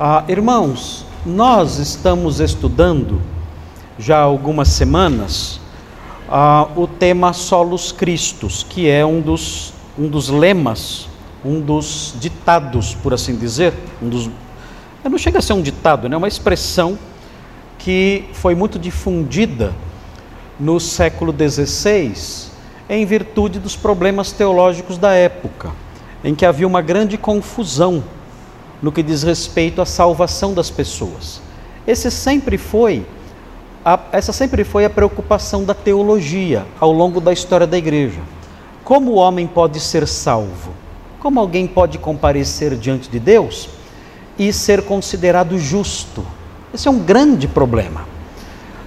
Ah, irmãos, nós estamos estudando já há algumas semanas ah, o tema Solos Cristos, que é um dos, um dos lemas, um dos ditados, por assim dizer, um dos, não chega a ser um ditado, é né, uma expressão que foi muito difundida no século XVI em virtude dos problemas teológicos da época, em que havia uma grande confusão no que diz respeito à salvação das pessoas. Esse sempre foi a, essa sempre foi a preocupação da teologia ao longo da história da igreja. Como o homem pode ser salvo? Como alguém pode comparecer diante de Deus e ser considerado justo? Esse é um grande problema.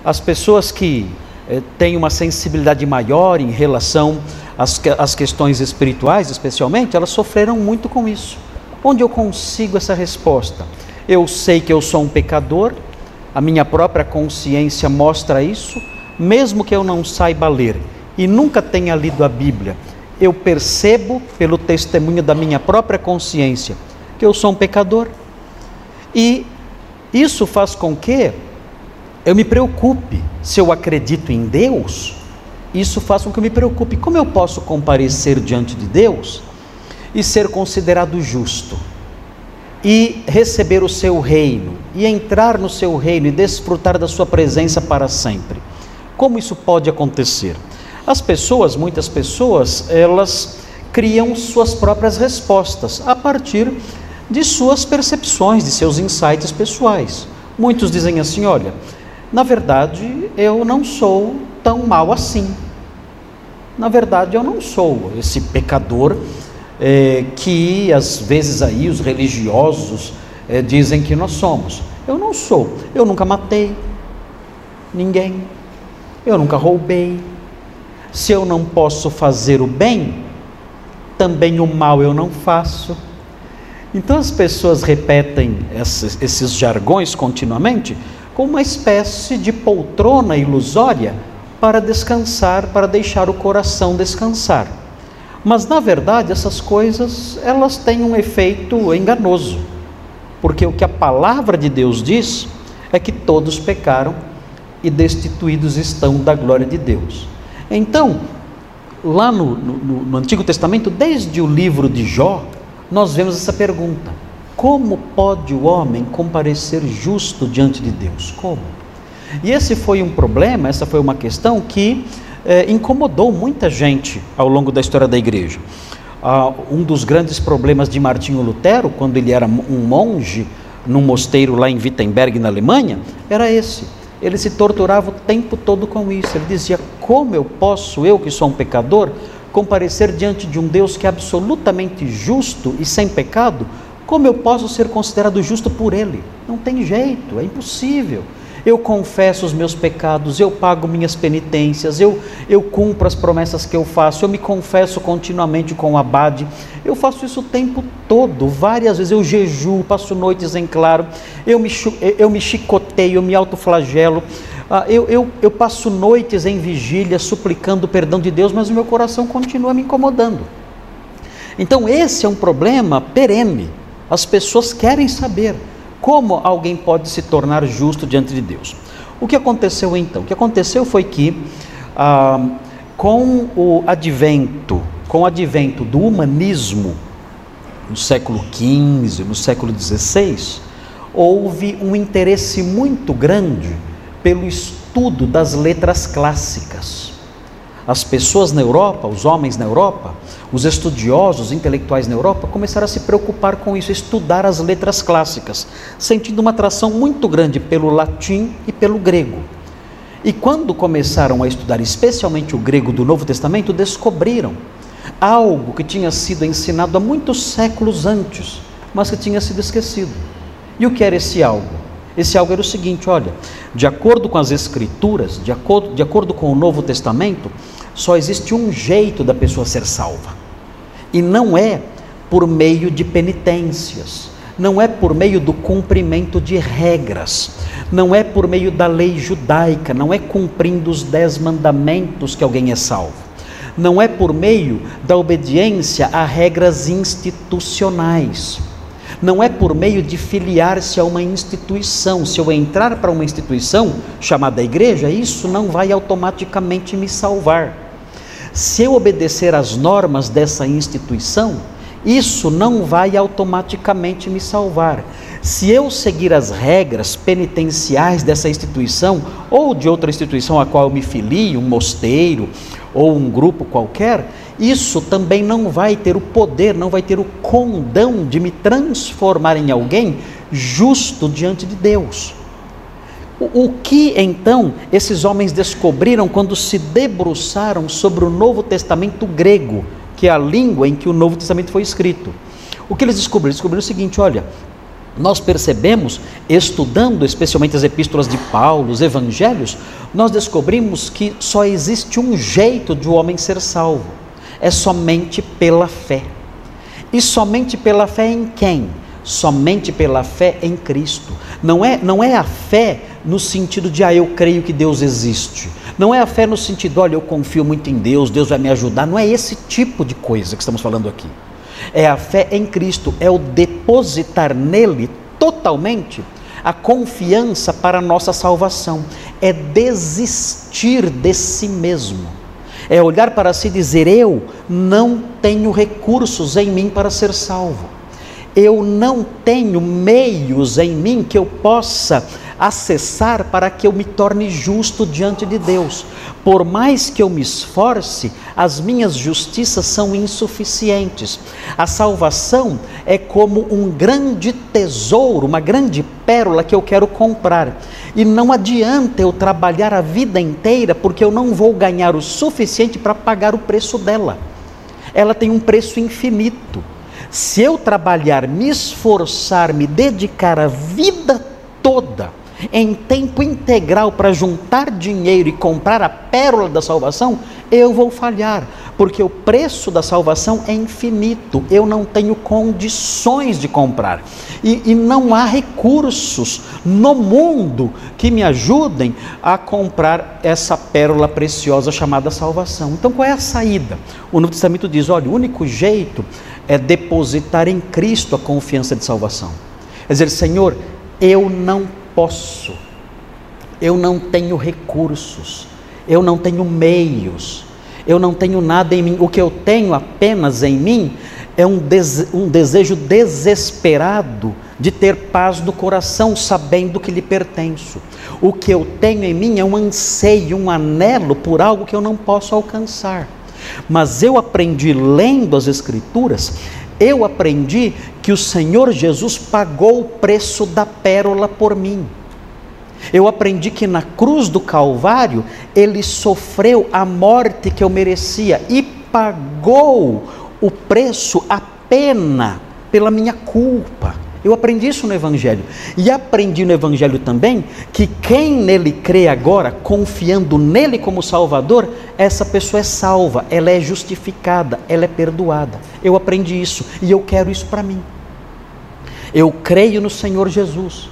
As pessoas que eh, têm uma sensibilidade maior em relação às, às questões espirituais, especialmente, elas sofreram muito com isso. Onde eu consigo essa resposta? Eu sei que eu sou um pecador, a minha própria consciência mostra isso, mesmo que eu não saiba ler e nunca tenha lido a Bíblia, eu percebo pelo testemunho da minha própria consciência que eu sou um pecador. E isso faz com que eu me preocupe. Se eu acredito em Deus, isso faz com que eu me preocupe. Como eu posso comparecer diante de Deus e ser considerado justo e receber o seu reino e entrar no seu reino e desfrutar da sua presença para sempre. Como isso pode acontecer? As pessoas, muitas pessoas, elas criam suas próprias respostas a partir de suas percepções, de seus insights pessoais. Muitos dizem assim: olha, na verdade eu não sou tão mal assim. Na verdade eu não sou esse pecador é, que às vezes aí os religiosos é, dizem que nós somos. Eu não sou. Eu nunca matei ninguém. Eu nunca roubei. Se eu não posso fazer o bem, também o mal eu não faço. Então as pessoas repetem esses, esses jargões continuamente como uma espécie de poltrona ilusória para descansar, para deixar o coração descansar. Mas na verdade essas coisas elas têm um efeito enganoso, porque o que a palavra de Deus diz é que todos pecaram e destituídos estão da glória de Deus. Então, lá no, no, no Antigo Testamento, desde o livro de Jó, nós vemos essa pergunta: como pode o homem comparecer justo diante de Deus? Como? E esse foi um problema, essa foi uma questão que é, incomodou muita gente ao longo da história da igreja. Ah, um dos grandes problemas de Martinho Lutero, quando ele era um monge num mosteiro lá em Wittenberg, na Alemanha, era esse. Ele se torturava o tempo todo com isso. Ele dizia: Como eu posso, eu que sou um pecador, comparecer diante de um Deus que é absolutamente justo e sem pecado? Como eu posso ser considerado justo por Ele? Não tem jeito, é impossível eu confesso os meus pecados, eu pago minhas penitências, eu, eu cumpro as promessas que eu faço, eu me confesso continuamente com o abade, eu faço isso o tempo todo, várias vezes eu jejuo, passo noites em claro, eu me, eu me chicoteio, eu me autoflagelo, ah, eu, eu, eu passo noites em vigília suplicando o perdão de Deus, mas o meu coração continua me incomodando. Então, esse é um problema perene. As pessoas querem saber. Como alguém pode se tornar justo diante de Deus? O que aconteceu então? O que aconteceu foi que, ah, com o advento, com o advento do humanismo, no século XV, no século XVI, houve um interesse muito grande pelo estudo das letras clássicas. As pessoas na Europa, os homens na Europa, os estudiosos, os intelectuais na Europa começaram a se preocupar com isso, estudar as letras clássicas, sentindo uma atração muito grande pelo latim e pelo grego. E quando começaram a estudar especialmente o grego do Novo Testamento, descobriram algo que tinha sido ensinado há muitos séculos antes, mas que tinha sido esquecido. E o que era esse algo? Esse algo era o seguinte: olha, de acordo com as Escrituras, de acordo, de acordo com o Novo Testamento, só existe um jeito da pessoa ser salva. E não é por meio de penitências, não é por meio do cumprimento de regras, não é por meio da lei judaica, não é cumprindo os dez mandamentos que alguém é salvo, não é por meio da obediência a regras institucionais, não é por meio de filiar-se a uma instituição. Se eu entrar para uma instituição chamada igreja, isso não vai automaticamente me salvar. Se eu obedecer às normas dessa instituição, isso não vai automaticamente me salvar. Se eu seguir as regras penitenciais dessa instituição ou de outra instituição a qual eu me filio, um mosteiro ou um grupo qualquer, isso também não vai ter o poder, não vai ter o condão de me transformar em alguém justo diante de Deus. O, o que então esses homens descobriram quando se debruçaram sobre o Novo Testamento grego, que é a língua em que o Novo Testamento foi escrito? O que eles descobriram? Descobriram o seguinte: olha, nós percebemos, estudando especialmente as epístolas de Paulo, os evangelhos, nós descobrimos que só existe um jeito de o um homem ser salvo é somente pela fé. E somente pela fé em quem? Somente pela fé em Cristo. Não é, não é a fé no sentido de, ah, eu creio que Deus existe. Não é a fé no sentido, olha, eu confio muito em Deus, Deus vai me ajudar. Não é esse tipo de coisa que estamos falando aqui. É a fé em Cristo, é o depositar nele totalmente a confiança para a nossa salvação. É desistir de si mesmo é olhar para si e dizer: Eu não tenho recursos em mim para ser salvo. Eu não tenho meios em mim que eu possa acessar para que eu me torne justo diante de Deus. Por mais que eu me esforce, as minhas justiças são insuficientes. A salvação é como um grande tesouro, uma grande pérola que eu quero comprar. E não adianta eu trabalhar a vida inteira, porque eu não vou ganhar o suficiente para pagar o preço dela. Ela tem um preço infinito. Se eu trabalhar, me esforçar, me dedicar a vida toda, em tempo integral para juntar dinheiro e comprar a pérola da salvação, eu vou falhar, porque o preço da salvação é infinito, eu não tenho condições de comprar, e, e não há recursos no mundo que me ajudem a comprar essa pérola preciosa chamada salvação. Então, qual é a saída? O Novo Testamento diz: olha, o único jeito é depositar em Cristo a confiança de salvação. É dizer, Senhor, eu não posso, eu não tenho recursos, eu não tenho meios, eu não tenho nada em mim, o que eu tenho apenas em mim é um, um desejo desesperado de ter paz no coração, sabendo que lhe pertenço. O que eu tenho em mim é um anseio, um anelo por algo que eu não posso alcançar. Mas eu aprendi lendo as Escrituras eu aprendi que o Senhor Jesus pagou o preço da pérola por mim. Eu aprendi que na cruz do Calvário ele sofreu a morte que eu merecia e pagou o preço, a pena pela minha culpa. Eu aprendi isso no Evangelho. E aprendi no Evangelho também que quem nele crê agora, confiando nele como Salvador, essa pessoa é salva, ela é justificada, ela é perdoada. Eu aprendi isso e eu quero isso para mim. Eu creio no Senhor Jesus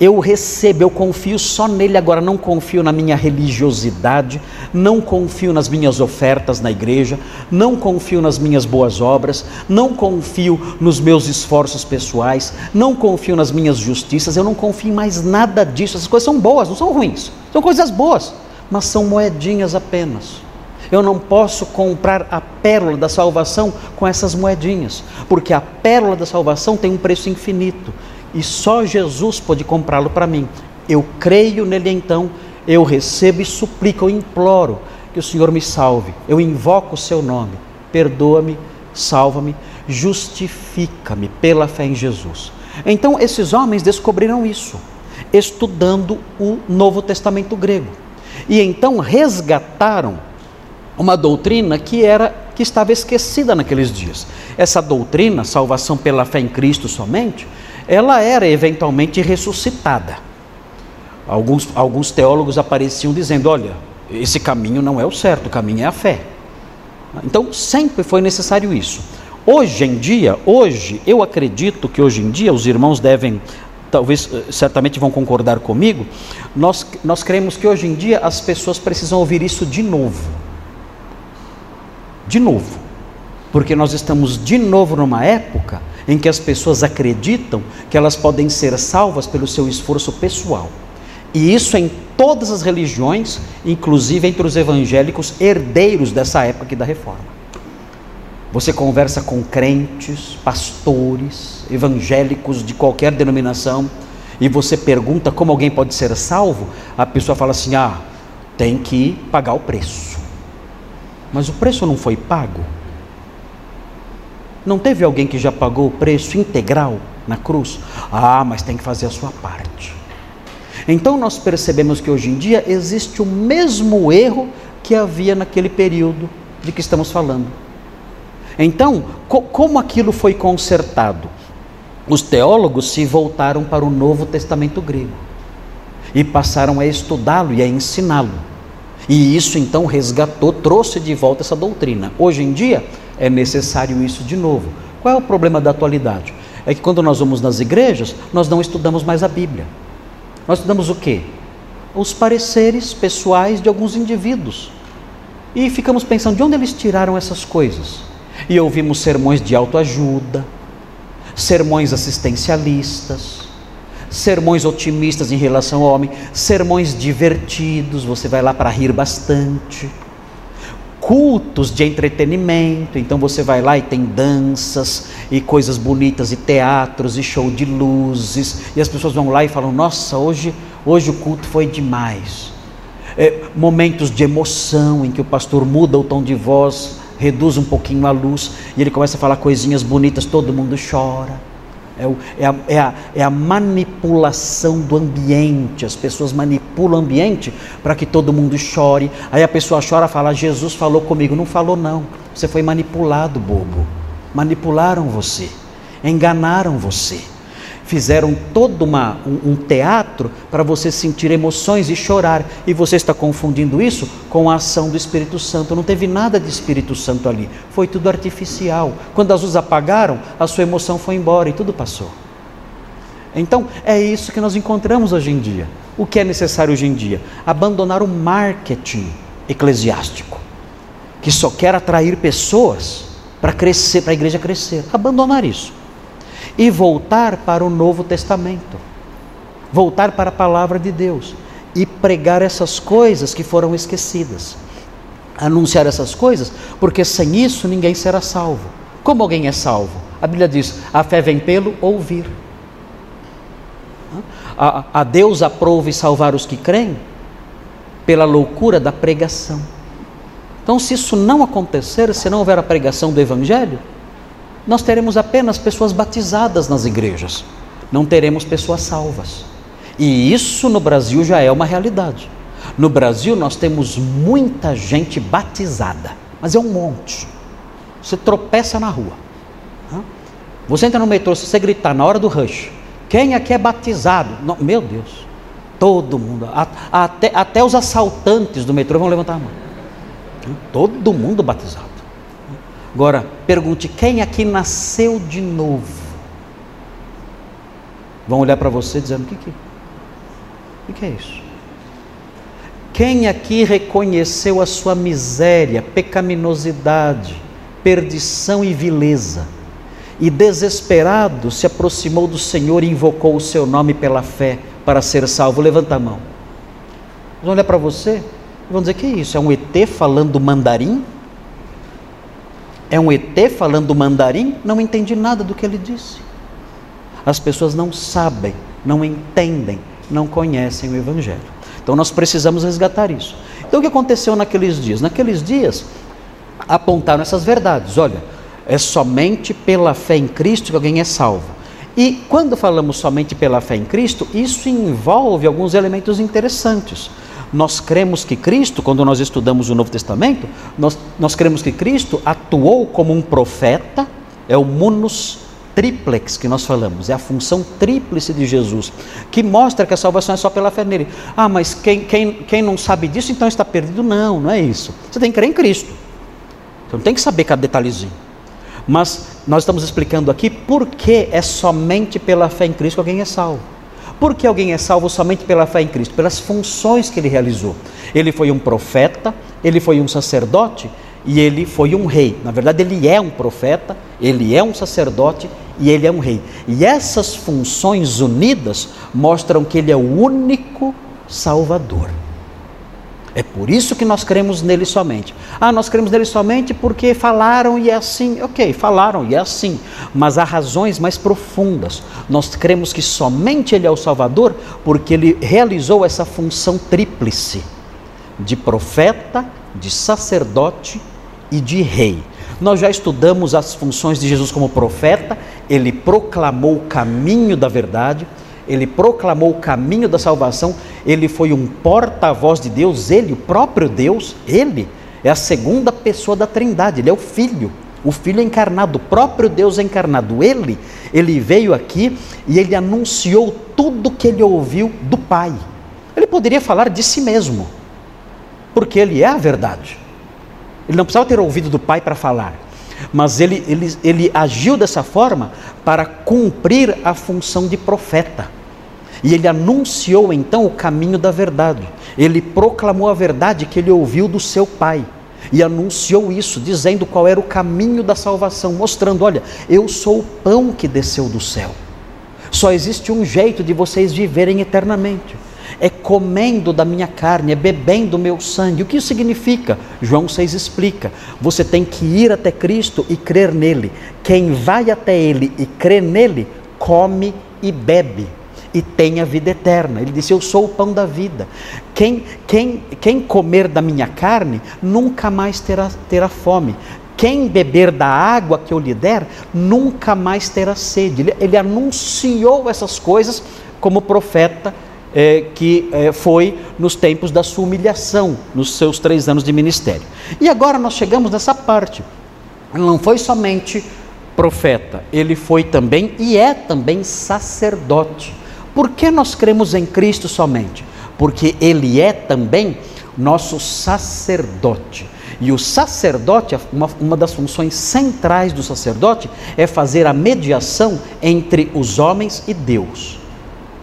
eu recebo, eu confio só nele agora, não confio na minha religiosidade, não confio nas minhas ofertas na igreja, não confio nas minhas boas obras, não confio nos meus esforços pessoais, não confio nas minhas justiças, eu não confio em mais nada disso. Essas coisas são boas, não são ruins, são coisas boas, mas são moedinhas apenas. Eu não posso comprar a pérola da salvação com essas moedinhas, porque a pérola da salvação tem um preço infinito e só Jesus pode comprá-lo para mim. Eu creio nele então, eu recebo e suplico, eu imploro que o Senhor me salve. Eu invoco o seu nome. Perdoa-me, salva-me, justifica-me pela fé em Jesus. Então esses homens descobriram isso, estudando o Novo Testamento grego. E então resgataram uma doutrina que era que estava esquecida naqueles dias. Essa doutrina, salvação pela fé em Cristo somente, ela era eventualmente ressuscitada. Alguns, alguns teólogos apareciam dizendo: olha, esse caminho não é o certo, o caminho é a fé. Então sempre foi necessário isso. Hoje em dia, hoje, eu acredito que hoje em dia os irmãos devem, talvez, eh, certamente vão concordar comigo, nós, nós cremos que hoje em dia as pessoas precisam ouvir isso de novo. De novo. Porque nós estamos de novo numa época em que as pessoas acreditam que elas podem ser salvas pelo seu esforço pessoal. E isso em todas as religiões, inclusive entre os evangélicos herdeiros dessa época aqui da reforma. Você conversa com crentes, pastores, evangélicos de qualquer denominação, e você pergunta como alguém pode ser salvo, a pessoa fala assim: ah, tem que pagar o preço. Mas o preço não foi pago. Não teve alguém que já pagou o preço integral na cruz? Ah, mas tem que fazer a sua parte. Então nós percebemos que hoje em dia existe o mesmo erro que havia naquele período de que estamos falando. Então, co como aquilo foi consertado? Os teólogos se voltaram para o Novo Testamento grego e passaram a estudá-lo e a ensiná-lo. E isso então resgatou, trouxe de volta essa doutrina. Hoje em dia é necessário isso de novo. Qual é o problema da atualidade? É que quando nós vamos nas igrejas, nós não estudamos mais a Bíblia. Nós estudamos o quê? Os pareceres pessoais de alguns indivíduos. E ficamos pensando de onde eles tiraram essas coisas. E ouvimos sermões de autoajuda, sermões assistencialistas, sermões otimistas em relação ao homem, sermões divertidos, você vai lá para rir bastante cultos de entretenimento, então você vai lá e tem danças e coisas bonitas e teatros e show de luzes, e as pessoas vão lá e falam: "Nossa, hoje, hoje o culto foi demais". É, momentos de emoção em que o pastor muda o tom de voz, reduz um pouquinho a luz e ele começa a falar coisinhas bonitas, todo mundo chora. É, o, é, a, é, a, é, a, manipulação do ambiente. As pessoas manipulam o ambiente para que todo mundo chore. Aí a pessoa chora e fala: Jesus falou comigo. Não falou, não. Você foi manipulado, bobo. Manipularam você. Enganaram você fizeram todo uma, um, um teatro para você sentir emoções e chorar, e você está confundindo isso com a ação do Espírito Santo. Não teve nada de Espírito Santo ali, foi tudo artificial. Quando as luzes apagaram, a sua emoção foi embora e tudo passou. Então, é isso que nós encontramos hoje em dia. O que é necessário hoje em dia? Abandonar o marketing eclesiástico, que só quer atrair pessoas para crescer, para a igreja crescer. Abandonar isso e voltar para o Novo Testamento, voltar para a palavra de Deus e pregar essas coisas que foram esquecidas. Anunciar essas coisas, porque sem isso ninguém será salvo. Como alguém é salvo? A Bíblia diz: a fé vem pelo ouvir. A, a Deus aprove salvar os que creem pela loucura da pregação. Então, se isso não acontecer, se não houver a pregação do Evangelho, nós teremos apenas pessoas batizadas nas igrejas, não teremos pessoas salvas. E isso no Brasil já é uma realidade. No Brasil nós temos muita gente batizada, mas é um monte. Você tropeça na rua. Você entra no metrô, se você gritar na hora do rush, quem aqui é batizado? Não, meu Deus, todo mundo, até, até os assaltantes do metrô vão levantar a mão. Todo mundo batizado. Agora, pergunte: quem aqui nasceu de novo? Vão olhar para você dizendo: o que, que, o que é isso? Quem aqui reconheceu a sua miséria, pecaminosidade, perdição e vileza, e desesperado se aproximou do Senhor e invocou o seu nome pela fé para ser salvo? Levanta a mão. Vão olhar para você e vão dizer: que é isso? É um ET falando mandarim? É um ET falando mandarim? Não entendi nada do que ele disse. As pessoas não sabem, não entendem, não conhecem o Evangelho. Então nós precisamos resgatar isso. Então o que aconteceu naqueles dias? Naqueles dias apontaram essas verdades. Olha, é somente pela fé em Cristo que alguém é salvo. E quando falamos somente pela fé em Cristo, isso envolve alguns elementos interessantes. Nós cremos que Cristo, quando nós estudamos o Novo Testamento, nós, nós cremos que Cristo atuou como um profeta, é o munus triplex que nós falamos, é a função tríplice de Jesus, que mostra que a salvação é só pela fé nele. Ah, mas quem, quem, quem não sabe disso então está perdido? Não, não é isso. Você tem que crer em Cristo. Você não tem que saber cada detalhezinho. Mas nós estamos explicando aqui por que é somente pela fé em Cristo que alguém é salvo. Porque alguém é salvo somente pela fé em Cristo, pelas funções que ele realizou. Ele foi um profeta, ele foi um sacerdote e ele foi um rei. Na verdade, ele é um profeta, ele é um sacerdote e ele é um rei. E essas funções unidas mostram que ele é o único Salvador. É por isso que nós cremos nele somente. Ah, nós cremos nele somente porque falaram e é assim. Ok, falaram e é assim. Mas há razões mais profundas. Nós cremos que somente ele é o Salvador porque ele realizou essa função tríplice de profeta, de sacerdote e de rei. Nós já estudamos as funções de Jesus como profeta, ele proclamou o caminho da verdade ele proclamou o caminho da salvação, ele foi um porta-voz de Deus, ele, o próprio Deus, ele é a segunda pessoa da Trindade, ele é o Filho, o Filho encarnado, o próprio Deus encarnado. Ele, ele veio aqui e ele anunciou tudo que ele ouviu do Pai. Ele poderia falar de si mesmo, porque ele é a verdade. Ele não precisava ter ouvido do Pai para falar mas ele, ele, ele agiu dessa forma para cumprir a função de profeta. E ele anunciou então o caminho da verdade. Ele proclamou a verdade que ele ouviu do seu pai. E anunciou isso, dizendo qual era o caminho da salvação, mostrando: olha, eu sou o pão que desceu do céu. Só existe um jeito de vocês viverem eternamente é comendo da minha carne, é bebendo do meu sangue. O que isso significa? João 6 explica. Você tem que ir até Cristo e crer nele. Quem vai até ele e crê nele, come e bebe e tem a vida eterna. Ele disse: Eu sou o pão da vida. Quem, quem, quem comer da minha carne nunca mais terá, terá fome. Quem beber da água que eu lhe der nunca mais terá sede. Ele, ele anunciou essas coisas como profeta é, que é, foi nos tempos da sua humilhação, nos seus três anos de ministério. E agora nós chegamos nessa parte. Ele não foi somente profeta, ele foi também e é também sacerdote. Por que nós cremos em Cristo somente? Porque ele é também nosso sacerdote. E o sacerdote, uma, uma das funções centrais do sacerdote é fazer a mediação entre os homens e Deus.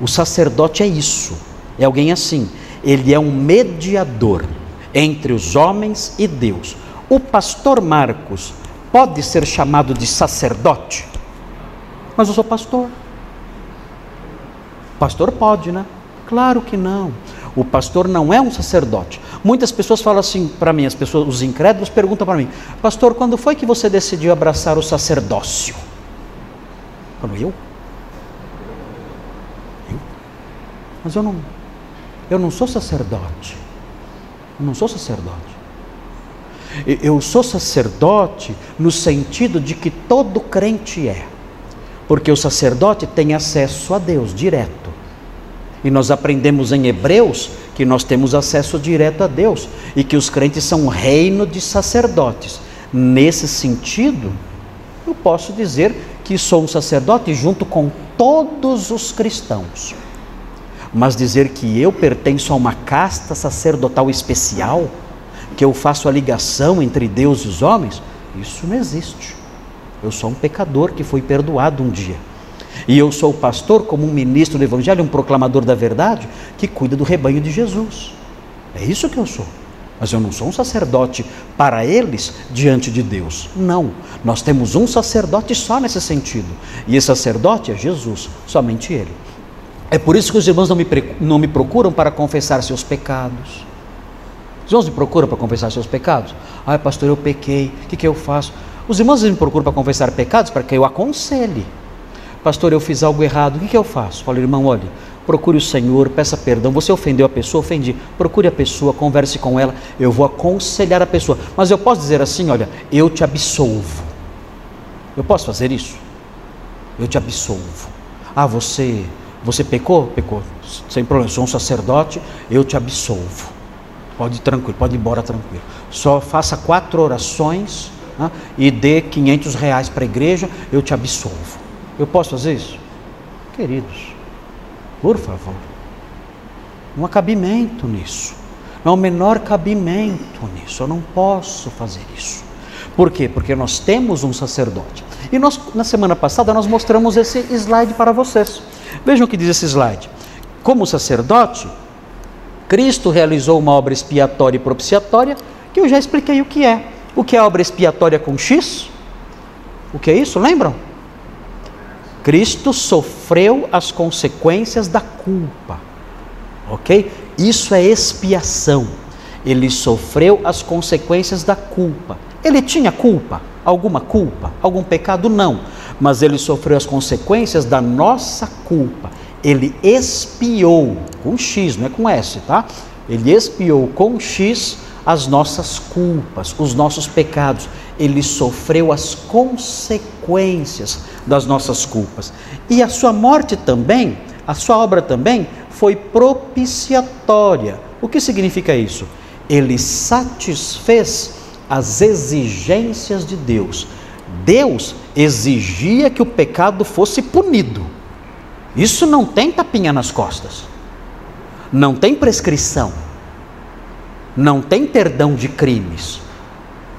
O sacerdote é isso, é alguém assim. Ele é um mediador entre os homens e Deus. O pastor Marcos pode ser chamado de sacerdote? Mas eu sou pastor. Pastor pode, né? Claro que não. O pastor não é um sacerdote. Muitas pessoas falam assim para mim, as pessoas, os incrédulos perguntam para mim: "Pastor, quando foi que você decidiu abraçar o sacerdócio?" Quando eu? Mas eu não, eu não sou sacerdote. Eu não sou sacerdote. Eu sou sacerdote no sentido de que todo crente é. Porque o sacerdote tem acesso a Deus direto. E nós aprendemos em Hebreus que nós temos acesso direto a Deus e que os crentes são um reino de sacerdotes. Nesse sentido, eu posso dizer que sou um sacerdote junto com todos os cristãos. Mas dizer que eu pertenço a uma casta sacerdotal especial, que eu faço a ligação entre Deus e os homens, isso não existe. Eu sou um pecador que foi perdoado um dia. E eu sou o pastor, como um ministro do Evangelho, um proclamador da verdade, que cuida do rebanho de Jesus. É isso que eu sou. Mas eu não sou um sacerdote para eles diante de Deus. Não. Nós temos um sacerdote só nesse sentido. E esse sacerdote é Jesus, somente Ele. É por isso que os irmãos não me, não me procuram para confessar seus pecados. Os irmãos me procuram para confessar seus pecados? Ai, pastor, eu pequei, o que, que eu faço? Os irmãos me procuram para confessar pecados para que eu aconselhe. Pastor, eu fiz algo errado, o que, que eu faço? Falo, irmão, olha, procure o Senhor, peça perdão. Você ofendeu a pessoa? Ofendi. Procure a pessoa, converse com ela, eu vou aconselhar a pessoa. Mas eu posso dizer assim: olha, eu te absolvo. Eu posso fazer isso? Eu te absolvo. Ah, você você pecou? Pecou. Sem problema, sou um sacerdote, eu te absolvo. Pode ir tranquilo, pode ir embora tranquilo. Só faça quatro orações né, e dê 500 reais para a igreja, eu te absolvo. Eu posso fazer isso? Queridos, por favor. Não há cabimento nisso. Não há o menor cabimento nisso. Eu não posso fazer isso. Por quê? Porque nós temos um sacerdote. E nós, na semana passada, nós mostramos esse slide para vocês. Vejam o que diz esse slide. Como sacerdote, Cristo realizou uma obra expiatória e propiciatória, que eu já expliquei o que é. O que é obra expiatória com X? O que é isso? Lembram? Cristo sofreu as consequências da culpa. Ok? Isso é expiação. Ele sofreu as consequências da culpa. Ele tinha culpa? Alguma culpa? Algum pecado? Não. Mas ele sofreu as consequências da nossa culpa. Ele expiou, com X, não é com S, tá? Ele expiou com X as nossas culpas, os nossos pecados. Ele sofreu as consequências das nossas culpas. E a sua morte também, a sua obra também, foi propiciatória. O que significa isso? Ele satisfez as exigências de Deus. Deus exigia que o pecado fosse punido. Isso não tem tapinha nas costas. Não tem prescrição. Não tem perdão de crimes.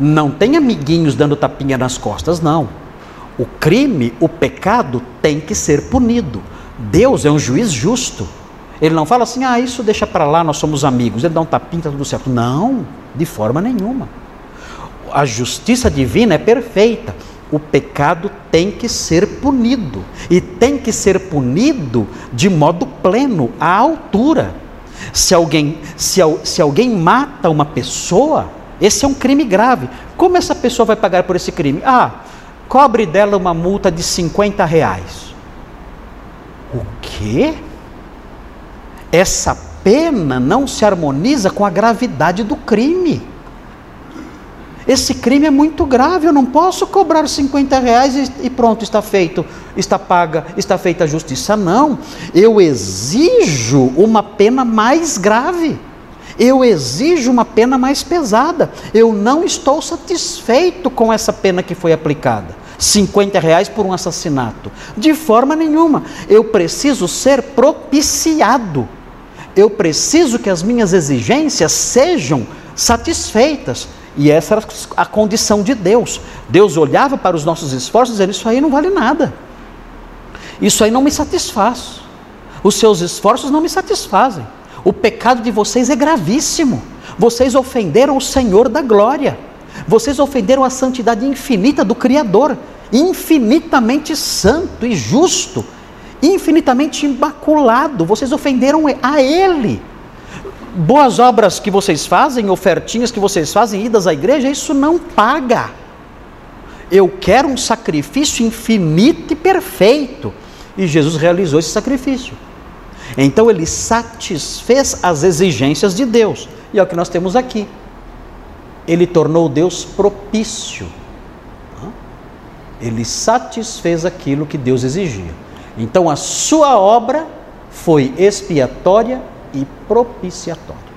Não tem amiguinhos dando tapinha nas costas, não. O crime, o pecado tem que ser punido. Deus é um juiz justo. Ele não fala assim, ah, isso deixa para lá, nós somos amigos. Ele dá um tapinha, está tudo certo. Não, de forma nenhuma. A justiça divina é perfeita. O pecado tem que ser punido. E tem que ser punido de modo pleno, à altura. Se alguém, se, se alguém mata uma pessoa, esse é um crime grave. Como essa pessoa vai pagar por esse crime? Ah, cobre dela uma multa de 50 reais. O quê? Essa pena não se harmoniza com a gravidade do crime. Esse crime é muito grave, eu não posso cobrar 50 reais e, pronto, está feito, está paga, está feita a justiça. Não, eu exijo uma pena mais grave, eu exijo uma pena mais pesada. Eu não estou satisfeito com essa pena que foi aplicada. 50 reais por um assassinato. De forma nenhuma. Eu preciso ser propiciado. Eu preciso que as minhas exigências sejam satisfeitas. E essa era a condição de Deus. Deus olhava para os nossos esforços dizendo: Isso aí não vale nada. Isso aí não me satisfaz. Os seus esforços não me satisfazem. O pecado de vocês é gravíssimo. Vocês ofenderam o Senhor da glória. Vocês ofenderam a santidade infinita do Criador, infinitamente santo e justo, infinitamente imaculado. Vocês ofenderam a Ele boas obras que vocês fazem, ofertinhas que vocês fazem, idas à igreja, isso não paga. Eu quero um sacrifício infinito e perfeito. E Jesus realizou esse sacrifício. Então ele satisfez as exigências de Deus. E é o que nós temos aqui. Ele tornou Deus propício. Ele satisfez aquilo que Deus exigia. Então a sua obra foi expiatória e propiciatório.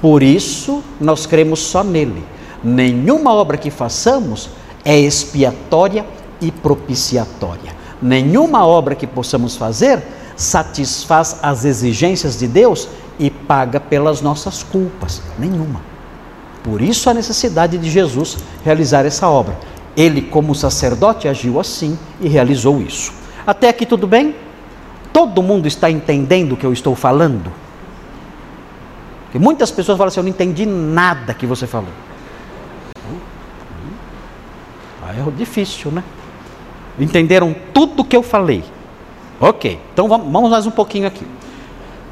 Por isso, nós cremos só nele. Nenhuma obra que façamos é expiatória e propiciatória. Nenhuma obra que possamos fazer satisfaz as exigências de Deus e paga pelas nossas culpas. Nenhuma. Por isso a necessidade de Jesus realizar essa obra. Ele, como sacerdote, agiu assim e realizou isso. Até aqui tudo bem? Todo mundo está entendendo o que eu estou falando? Porque muitas pessoas falam assim: Eu não entendi nada que você falou. Aí é difícil, né? Entenderam tudo o que eu falei. Ok, então vamos mais um pouquinho aqui.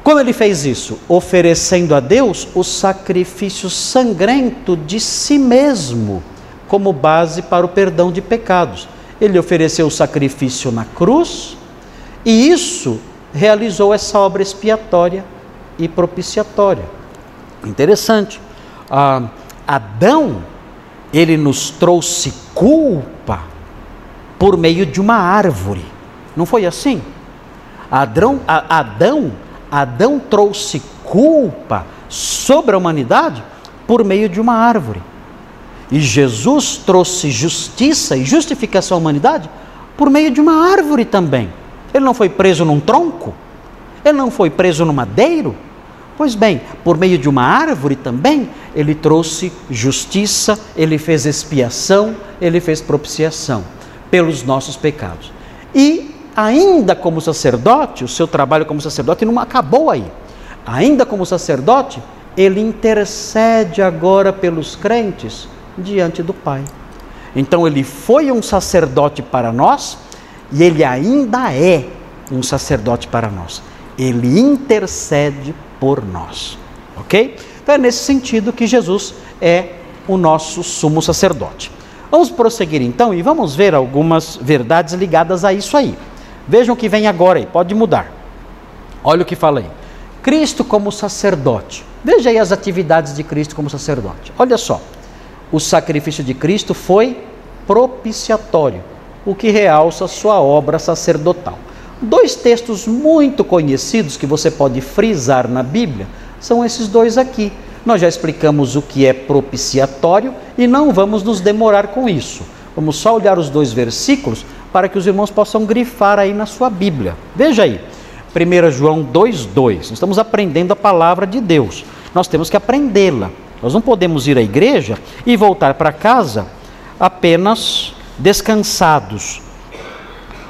Como ele fez isso? Oferecendo a Deus o sacrifício sangrento de si mesmo, como base para o perdão de pecados. Ele ofereceu o sacrifício na cruz, e isso realizou essa obra expiatória e propiciatória. Interessante. Ah, Adão, ele nos trouxe culpa por meio de uma árvore. Não foi assim? Adão, Adão, Adão trouxe culpa sobre a humanidade por meio de uma árvore. E Jesus trouxe justiça e justificação à humanidade por meio de uma árvore também. Ele não foi preso num tronco? Ele não foi preso no madeiro? Pois bem, por meio de uma árvore também, ele trouxe justiça, ele fez expiação, ele fez propiciação pelos nossos pecados. E ainda como sacerdote, o seu trabalho como sacerdote não acabou aí. Ainda como sacerdote, ele intercede agora pelos crentes diante do Pai. Então ele foi um sacerdote para nós, e ele ainda é um sacerdote para nós. Ele intercede por nós. Ok? Então é nesse sentido que Jesus é o nosso sumo sacerdote. Vamos prosseguir então e vamos ver algumas verdades ligadas a isso aí. Vejam o que vem agora aí, pode mudar. Olha o que falei. Cristo como sacerdote. Veja aí as atividades de Cristo como sacerdote. Olha só. O sacrifício de Cristo foi propiciatório, o que realça sua obra sacerdotal. Dois textos muito conhecidos que você pode frisar na Bíblia são esses dois aqui. Nós já explicamos o que é propiciatório e não vamos nos demorar com isso. Vamos só olhar os dois versículos para que os irmãos possam grifar aí na sua Bíblia. Veja aí, 1 João 2,2. Nós estamos aprendendo a palavra de Deus. Nós temos que aprendê-la. Nós não podemos ir à igreja e voltar para casa apenas descansados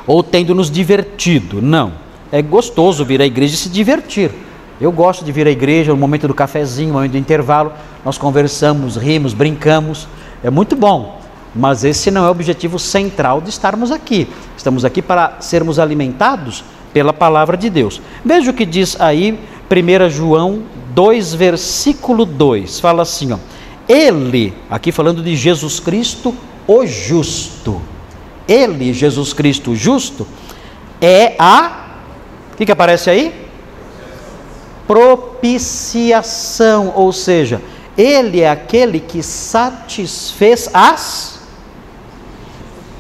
ou tendo nos divertido. Não. É gostoso vir à igreja e se divertir. Eu gosto de vir à igreja no momento do cafezinho, no momento do intervalo. Nós conversamos, rimos, brincamos. É muito bom. Mas esse não é o objetivo central de estarmos aqui. Estamos aqui para sermos alimentados pela palavra de Deus. Veja o que diz aí 1 João 2, versículo 2. Fala assim, ó. Ele, aqui falando de Jesus Cristo, o justo. Ele, Jesus Cristo, justo, é a. O que, que aparece aí? Propiciação, ou seja, ele é aquele que satisfez as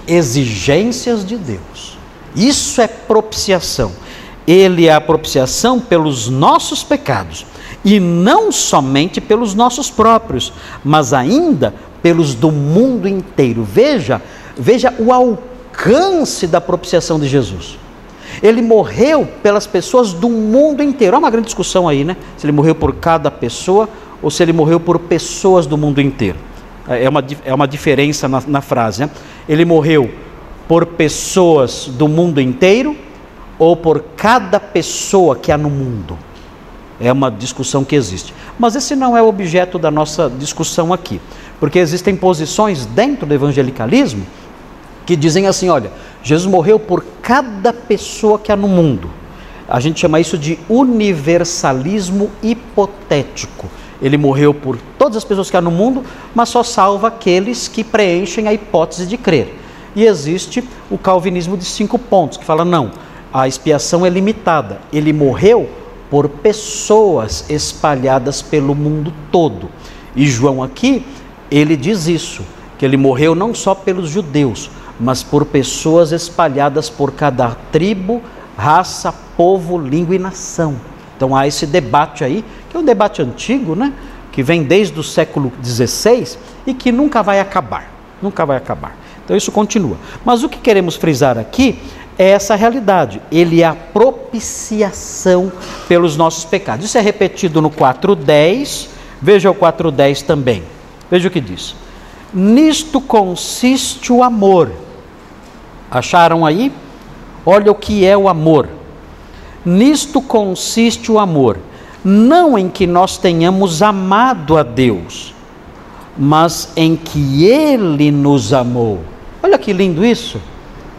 exigências de Deus. Isso é propiciação. Ele é a propiciação pelos nossos pecados e não somente pelos nossos próprios, mas ainda pelos do mundo inteiro. Veja, veja o alcance da propiciação de Jesus. Ele morreu pelas pessoas do mundo inteiro. Há uma grande discussão aí, né? Se ele morreu por cada pessoa ou se ele morreu por pessoas do mundo inteiro. É uma, é uma diferença na, na frase. Né? Ele morreu por pessoas do mundo inteiro ou por cada pessoa que há no mundo. É uma discussão que existe. Mas esse não é o objeto da nossa discussão aqui. Porque existem posições dentro do evangelicalismo que dizem assim: olha, Jesus morreu por cada pessoa que há no mundo. A gente chama isso de universalismo hipotético. Ele morreu por todas as pessoas que há no mundo, mas só salva aqueles que preenchem a hipótese de crer. E existe o calvinismo de cinco pontos, que fala: não, a expiação é limitada. Ele morreu por pessoas espalhadas pelo mundo todo. E João aqui, ele diz isso, que ele morreu não só pelos judeus, mas por pessoas espalhadas por cada tribo, raça, povo, língua e nação. Então há esse debate aí, que é um debate antigo, né? que vem desde o século XVI e que nunca vai acabar. Nunca vai acabar. Então isso continua. Mas o que queremos frisar aqui é essa realidade. Ele é a propiciação pelos nossos pecados. Isso é repetido no 4.10. Veja o 4.10 também. Veja o que diz. Nisto consiste o amor. Acharam aí? Olha o que é o amor. Nisto consiste o amor, não em que nós tenhamos amado a Deus, mas em que Ele nos amou. Olha que lindo isso.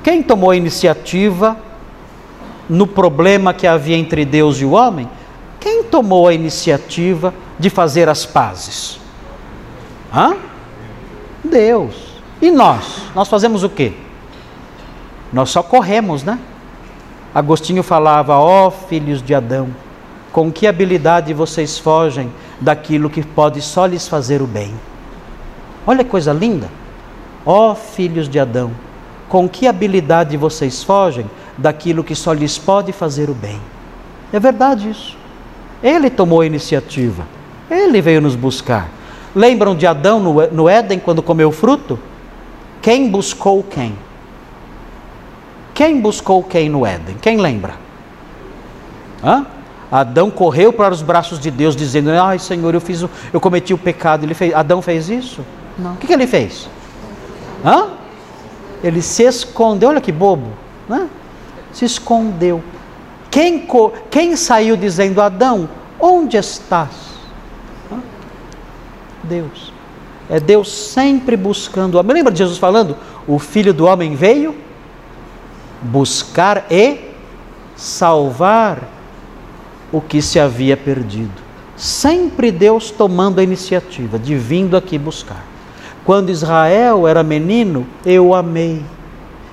Quem tomou a iniciativa no problema que havia entre Deus e o homem? Quem tomou a iniciativa de fazer as pazes? Hã? Deus. E nós? Nós fazemos o quê? Nós só corremos, né? Agostinho falava: Ó oh, filhos de Adão, com que habilidade vocês fogem daquilo que pode só lhes fazer o bem. Olha que coisa linda. Ó oh, filhos de Adão, com que habilidade vocês fogem daquilo que só lhes pode fazer o bem. É verdade isso. Ele tomou a iniciativa. Ele veio nos buscar. Lembram de Adão no Éden quando comeu o fruto? Quem buscou quem? Quem buscou quem no Éden? Quem lembra? Hã? Adão correu para os braços de Deus dizendo: "Ai, Senhor, eu fiz, o, eu cometi o pecado". Ele fez, Adão fez isso? Não. O que, que ele fez? Hã? Ele se escondeu. Olha que bobo, né? Se escondeu. Quem, quem saiu dizendo: Adão, onde estás? Deus. É Deus sempre buscando. Me lembra de Jesus falando: O filho do homem veio buscar e salvar o que se havia perdido. Sempre Deus tomando a iniciativa de vindo aqui buscar. Quando Israel era menino, eu o amei,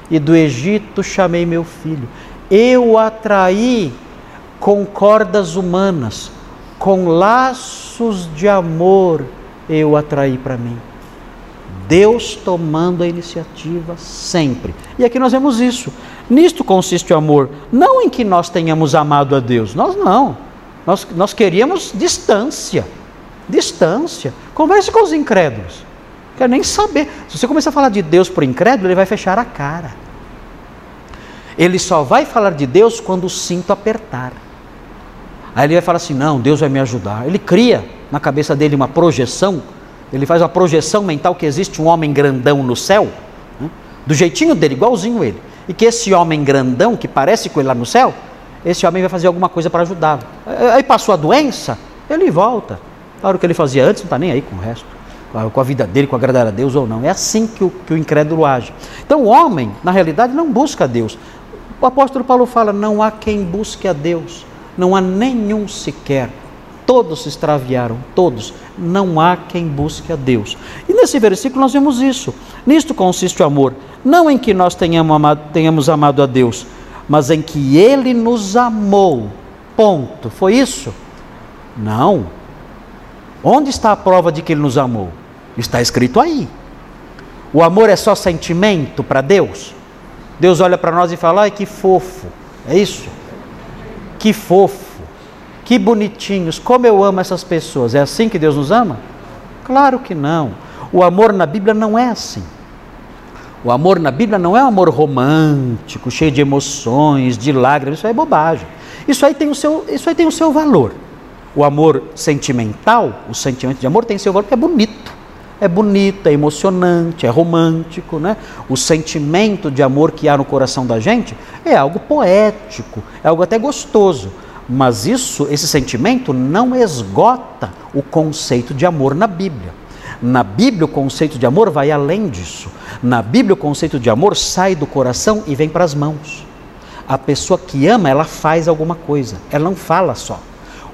e do Egito chamei meu filho. Eu o atraí com cordas humanas, com laços de amor, eu atraí para mim. Deus tomando a iniciativa sempre. E aqui nós vemos isso. Nisto consiste o amor, não em que nós tenhamos amado a Deus, nós não. Nós, nós queríamos distância. Distância. Converse com os incrédulos. Quer nem saber. Se você começar a falar de Deus para o incrédulo, ele vai fechar a cara. Ele só vai falar de Deus quando o cinto apertar. Aí ele vai falar assim: não, Deus vai me ajudar. Ele cria na cabeça dele uma projeção, ele faz uma projeção mental que existe um homem grandão no céu, né? do jeitinho dele, igualzinho ele. E que esse homem grandão, que parece com ele lá no céu, esse homem vai fazer alguma coisa para ajudá-lo. Aí passou a doença, ele volta. Claro que ele fazia antes, não está nem aí com o resto, com a vida dele, com agradar a Deus ou não. É assim que o, que o incrédulo age. Então o homem, na realidade, não busca a Deus. O apóstolo Paulo fala: não há quem busque a Deus, não há nenhum sequer. Todos se extraviaram, todos. Não há quem busque a Deus. E nesse versículo nós vemos isso. Nisto consiste o amor. Não em que nós tenhamos amado, tenhamos amado a Deus, mas em que Ele nos amou. Ponto. Foi isso? Não. Onde está a prova de que Ele nos amou? Está escrito aí. O amor é só sentimento para Deus? Deus olha para nós e fala: ai que fofo. É isso? Que fofo. Que bonitinhos. Como eu amo essas pessoas. É assim que Deus nos ama? Claro que não. O amor na Bíblia não é assim. O amor na Bíblia não é um amor romântico, cheio de emoções, de lágrimas, isso aí é bobagem. Isso aí tem o seu, isso aí tem o seu valor. O amor sentimental, o sentimento de amor tem seu valor porque é bonito. É bonito, é emocionante, é romântico, né? O sentimento de amor que há no coração da gente é algo poético, é algo até gostoso. Mas isso, esse sentimento não esgota o conceito de amor na Bíblia. Na Bíblia, o conceito de amor vai além disso. Na Bíblia, o conceito de amor sai do coração e vem para as mãos. A pessoa que ama, ela faz alguma coisa, ela não fala só.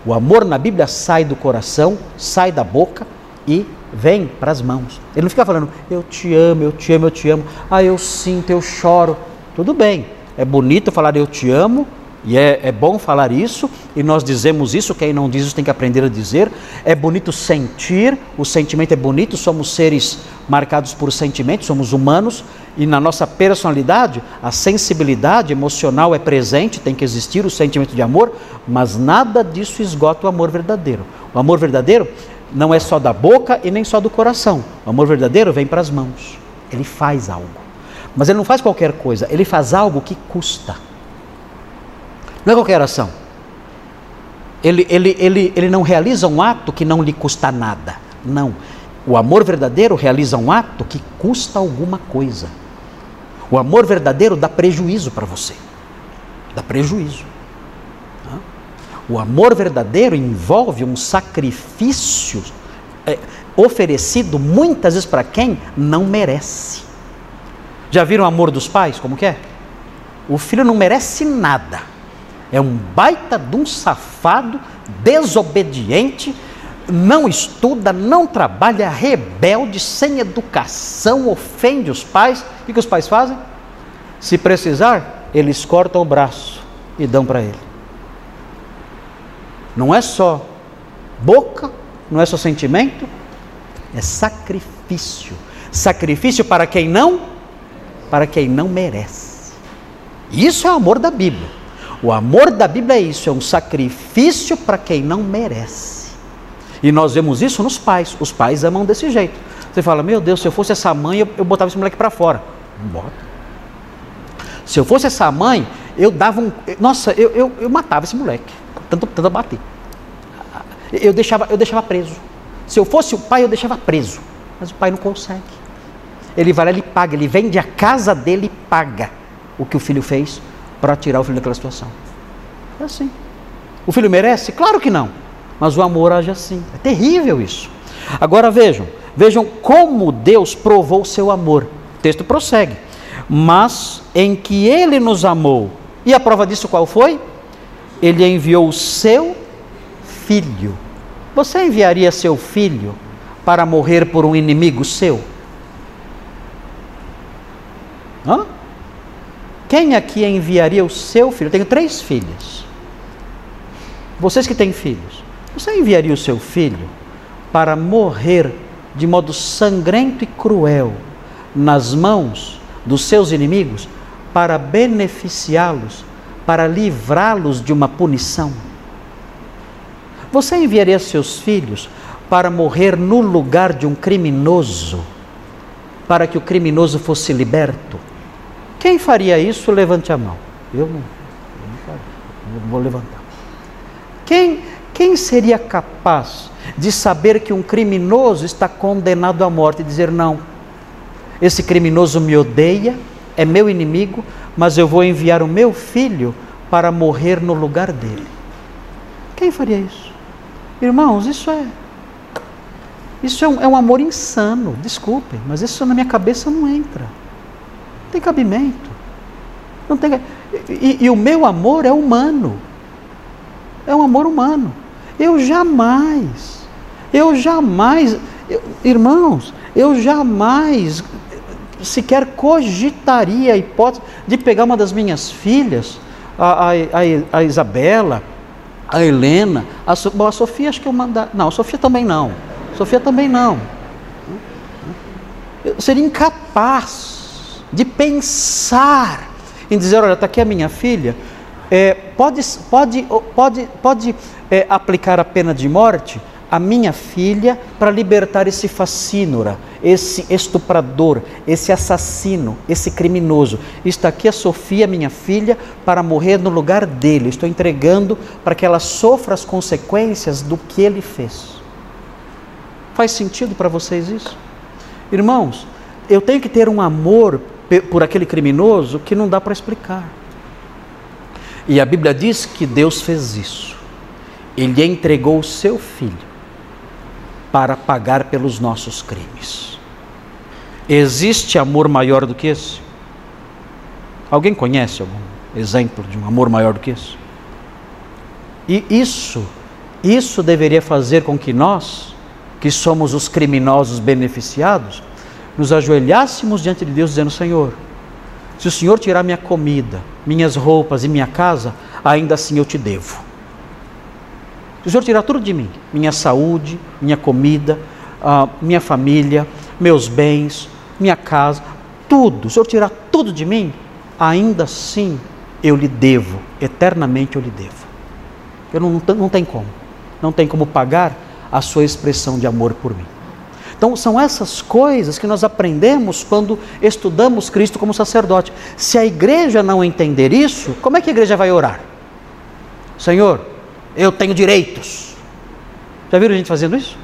O amor na Bíblia sai do coração, sai da boca e vem para as mãos. Ele não fica falando, eu te amo, eu te amo, eu te amo, ah, eu sinto, eu choro. Tudo bem, é bonito falar eu te amo, e é, é, bom falar isso, e nós dizemos isso, quem não diz isso tem que aprender a dizer. É bonito sentir, o sentimento é bonito, somos seres marcados por sentimentos, somos humanos, e na nossa personalidade, a sensibilidade emocional é presente, tem que existir o sentimento de amor, mas nada disso esgota o amor verdadeiro. O amor verdadeiro não é só da boca e nem só do coração. O amor verdadeiro vem para as mãos, ele faz algo. Mas ele não faz qualquer coisa, ele faz algo que custa. Não é qualquer ação. Ele, ele, ele, ele não realiza um ato que não lhe custa nada. Não. O amor verdadeiro realiza um ato que custa alguma coisa. O amor verdadeiro dá prejuízo para você. Dá prejuízo. O amor verdadeiro envolve um sacrifício é, oferecido muitas vezes para quem não merece. Já viram o amor dos pais? Como que é? O filho não merece nada é um baita de um safado, desobediente, não estuda, não trabalha, rebelde, sem educação, ofende os pais. O que, que os pais fazem? Se precisar, eles cortam o braço e dão para ele. Não é só boca, não é só sentimento, é sacrifício. Sacrifício para quem não, para quem não merece. Isso é o amor da Bíblia. O amor da Bíblia é isso, é um sacrifício para quem não merece. E nós vemos isso nos pais. Os pais amam desse jeito. Você fala, meu Deus, se eu fosse essa mãe, eu, botava esse moleque para fora. Não bota. Se eu fosse essa mãe, eu dava um. Nossa, eu, eu, eu matava esse moleque. Tanto, tanto bater. Eu deixava, eu deixava preso. Se eu fosse o pai, eu deixava preso. Mas o pai não consegue. Ele vai lá, ele paga, ele vende a casa dele e paga o que o filho fez para tirar o filho daquela situação. É assim. O filho merece? Claro que não. Mas o amor age assim. É terrível isso. Agora vejam, vejam como Deus provou o seu amor. O texto prossegue. mas em que ele nos amou. E a prova disso qual foi? Ele enviou o seu filho. Você enviaria seu filho para morrer por um inimigo seu? Hã? Quem aqui enviaria o seu filho? Eu tenho três filhas. Vocês que têm filhos, você enviaria o seu filho para morrer de modo sangrento e cruel nas mãos dos seus inimigos para beneficiá-los, para livrá-los de uma punição? Você enviaria seus filhos para morrer no lugar de um criminoso, para que o criminoso fosse liberto? Quem faria isso? Levante a mão. Eu não, eu não faria, eu vou levantar. Quem, quem seria capaz de saber que um criminoso está condenado à morte e dizer: não, esse criminoso me odeia, é meu inimigo, mas eu vou enviar o meu filho para morrer no lugar dele. Quem faria isso? Irmãos, isso é. Isso é um, é um amor insano, desculpem, mas isso na minha cabeça não entra. Não tem cabimento. Não tem, e, e o meu amor é humano. É um amor humano. Eu jamais, eu jamais, eu, irmãos, eu jamais sequer cogitaria a hipótese de pegar uma das minhas filhas, a, a, a, a Isabela, a Helena, a, bom, a Sofia acho que eu mandar. Não, a Sofia também não. Sofia também não. Eu seria incapaz de pensar em dizer, olha, está aqui a minha filha, é, pode, pode, pode, pode é, aplicar a pena de morte a minha filha para libertar esse facínora, esse estuprador, esse assassino, esse criminoso. Está aqui a Sofia, minha filha, para morrer no lugar dele. Estou entregando para que ela sofra as consequências do que ele fez. Faz sentido para vocês isso? Irmãos, eu tenho que ter um amor por aquele criminoso que não dá para explicar. E a Bíblia diz que Deus fez isso. Ele entregou o seu filho para pagar pelos nossos crimes. Existe amor maior do que esse? Alguém conhece algum exemplo de um amor maior do que esse? E isso, isso deveria fazer com que nós, que somos os criminosos beneficiados, nos ajoelhássemos diante de Deus dizendo: Senhor, se o Senhor tirar minha comida, minhas roupas e minha casa, ainda assim eu te devo. Se o Senhor tirar tudo de mim, minha saúde, minha comida, minha família, meus bens, minha casa, tudo, se o Senhor tirar tudo de mim, ainda assim eu lhe devo, eternamente eu lhe devo. Eu não, não tem como, não tem como pagar a sua expressão de amor por mim. Então, são essas coisas que nós aprendemos quando estudamos Cristo como sacerdote. Se a igreja não entender isso, como é que a igreja vai orar? Senhor, eu tenho direitos. Já viram a gente fazendo isso?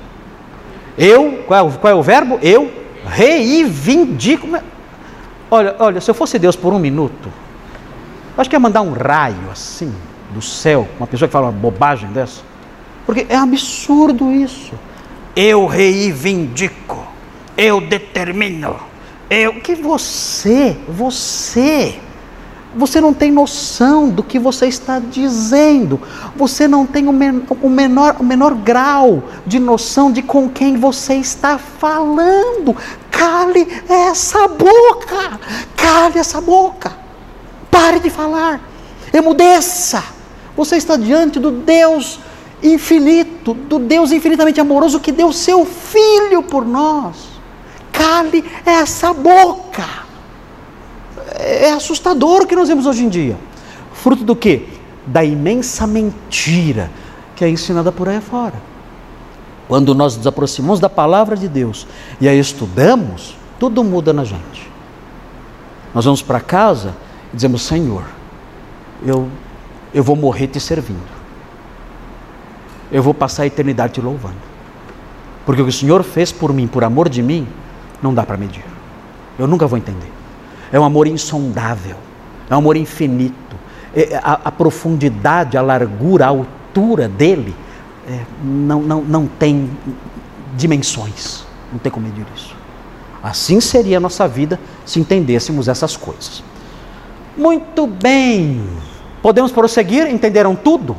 Eu, qual é o, qual é o verbo? Eu reivindico. Olha, olha, se eu fosse Deus por um minuto, acho que ia mandar um raio assim do céu, uma pessoa que fala uma bobagem dessa. Porque é absurdo isso eu reivindico, eu determino, eu que você, você, você não tem noção do que você está dizendo, você não tem o, men o, menor, o menor grau de noção de com quem você está falando. Cale essa boca, cale essa boca, pare de falar, emudeça. Você está diante do Deus infinito, do Deus infinitamente amoroso que deu seu filho por nós. Cale essa boca. É assustador o que nós vemos hoje em dia. Fruto do que? Da imensa mentira que é ensinada por aí fora. Quando nós nos aproximamos da palavra de Deus e a estudamos, tudo muda na gente. Nós vamos para casa e dizemos: Senhor, eu, eu vou morrer te servindo eu vou passar a eternidade te louvando. Porque o que o Senhor fez por mim, por amor de mim, não dá para medir. Eu nunca vou entender. É um amor insondável, é um amor infinito. É, a, a profundidade, a largura, a altura dele é, não, não, não tem dimensões. Não tem como medir isso. Assim seria a nossa vida se entendêssemos essas coisas. Muito bem. Podemos prosseguir? Entenderam tudo?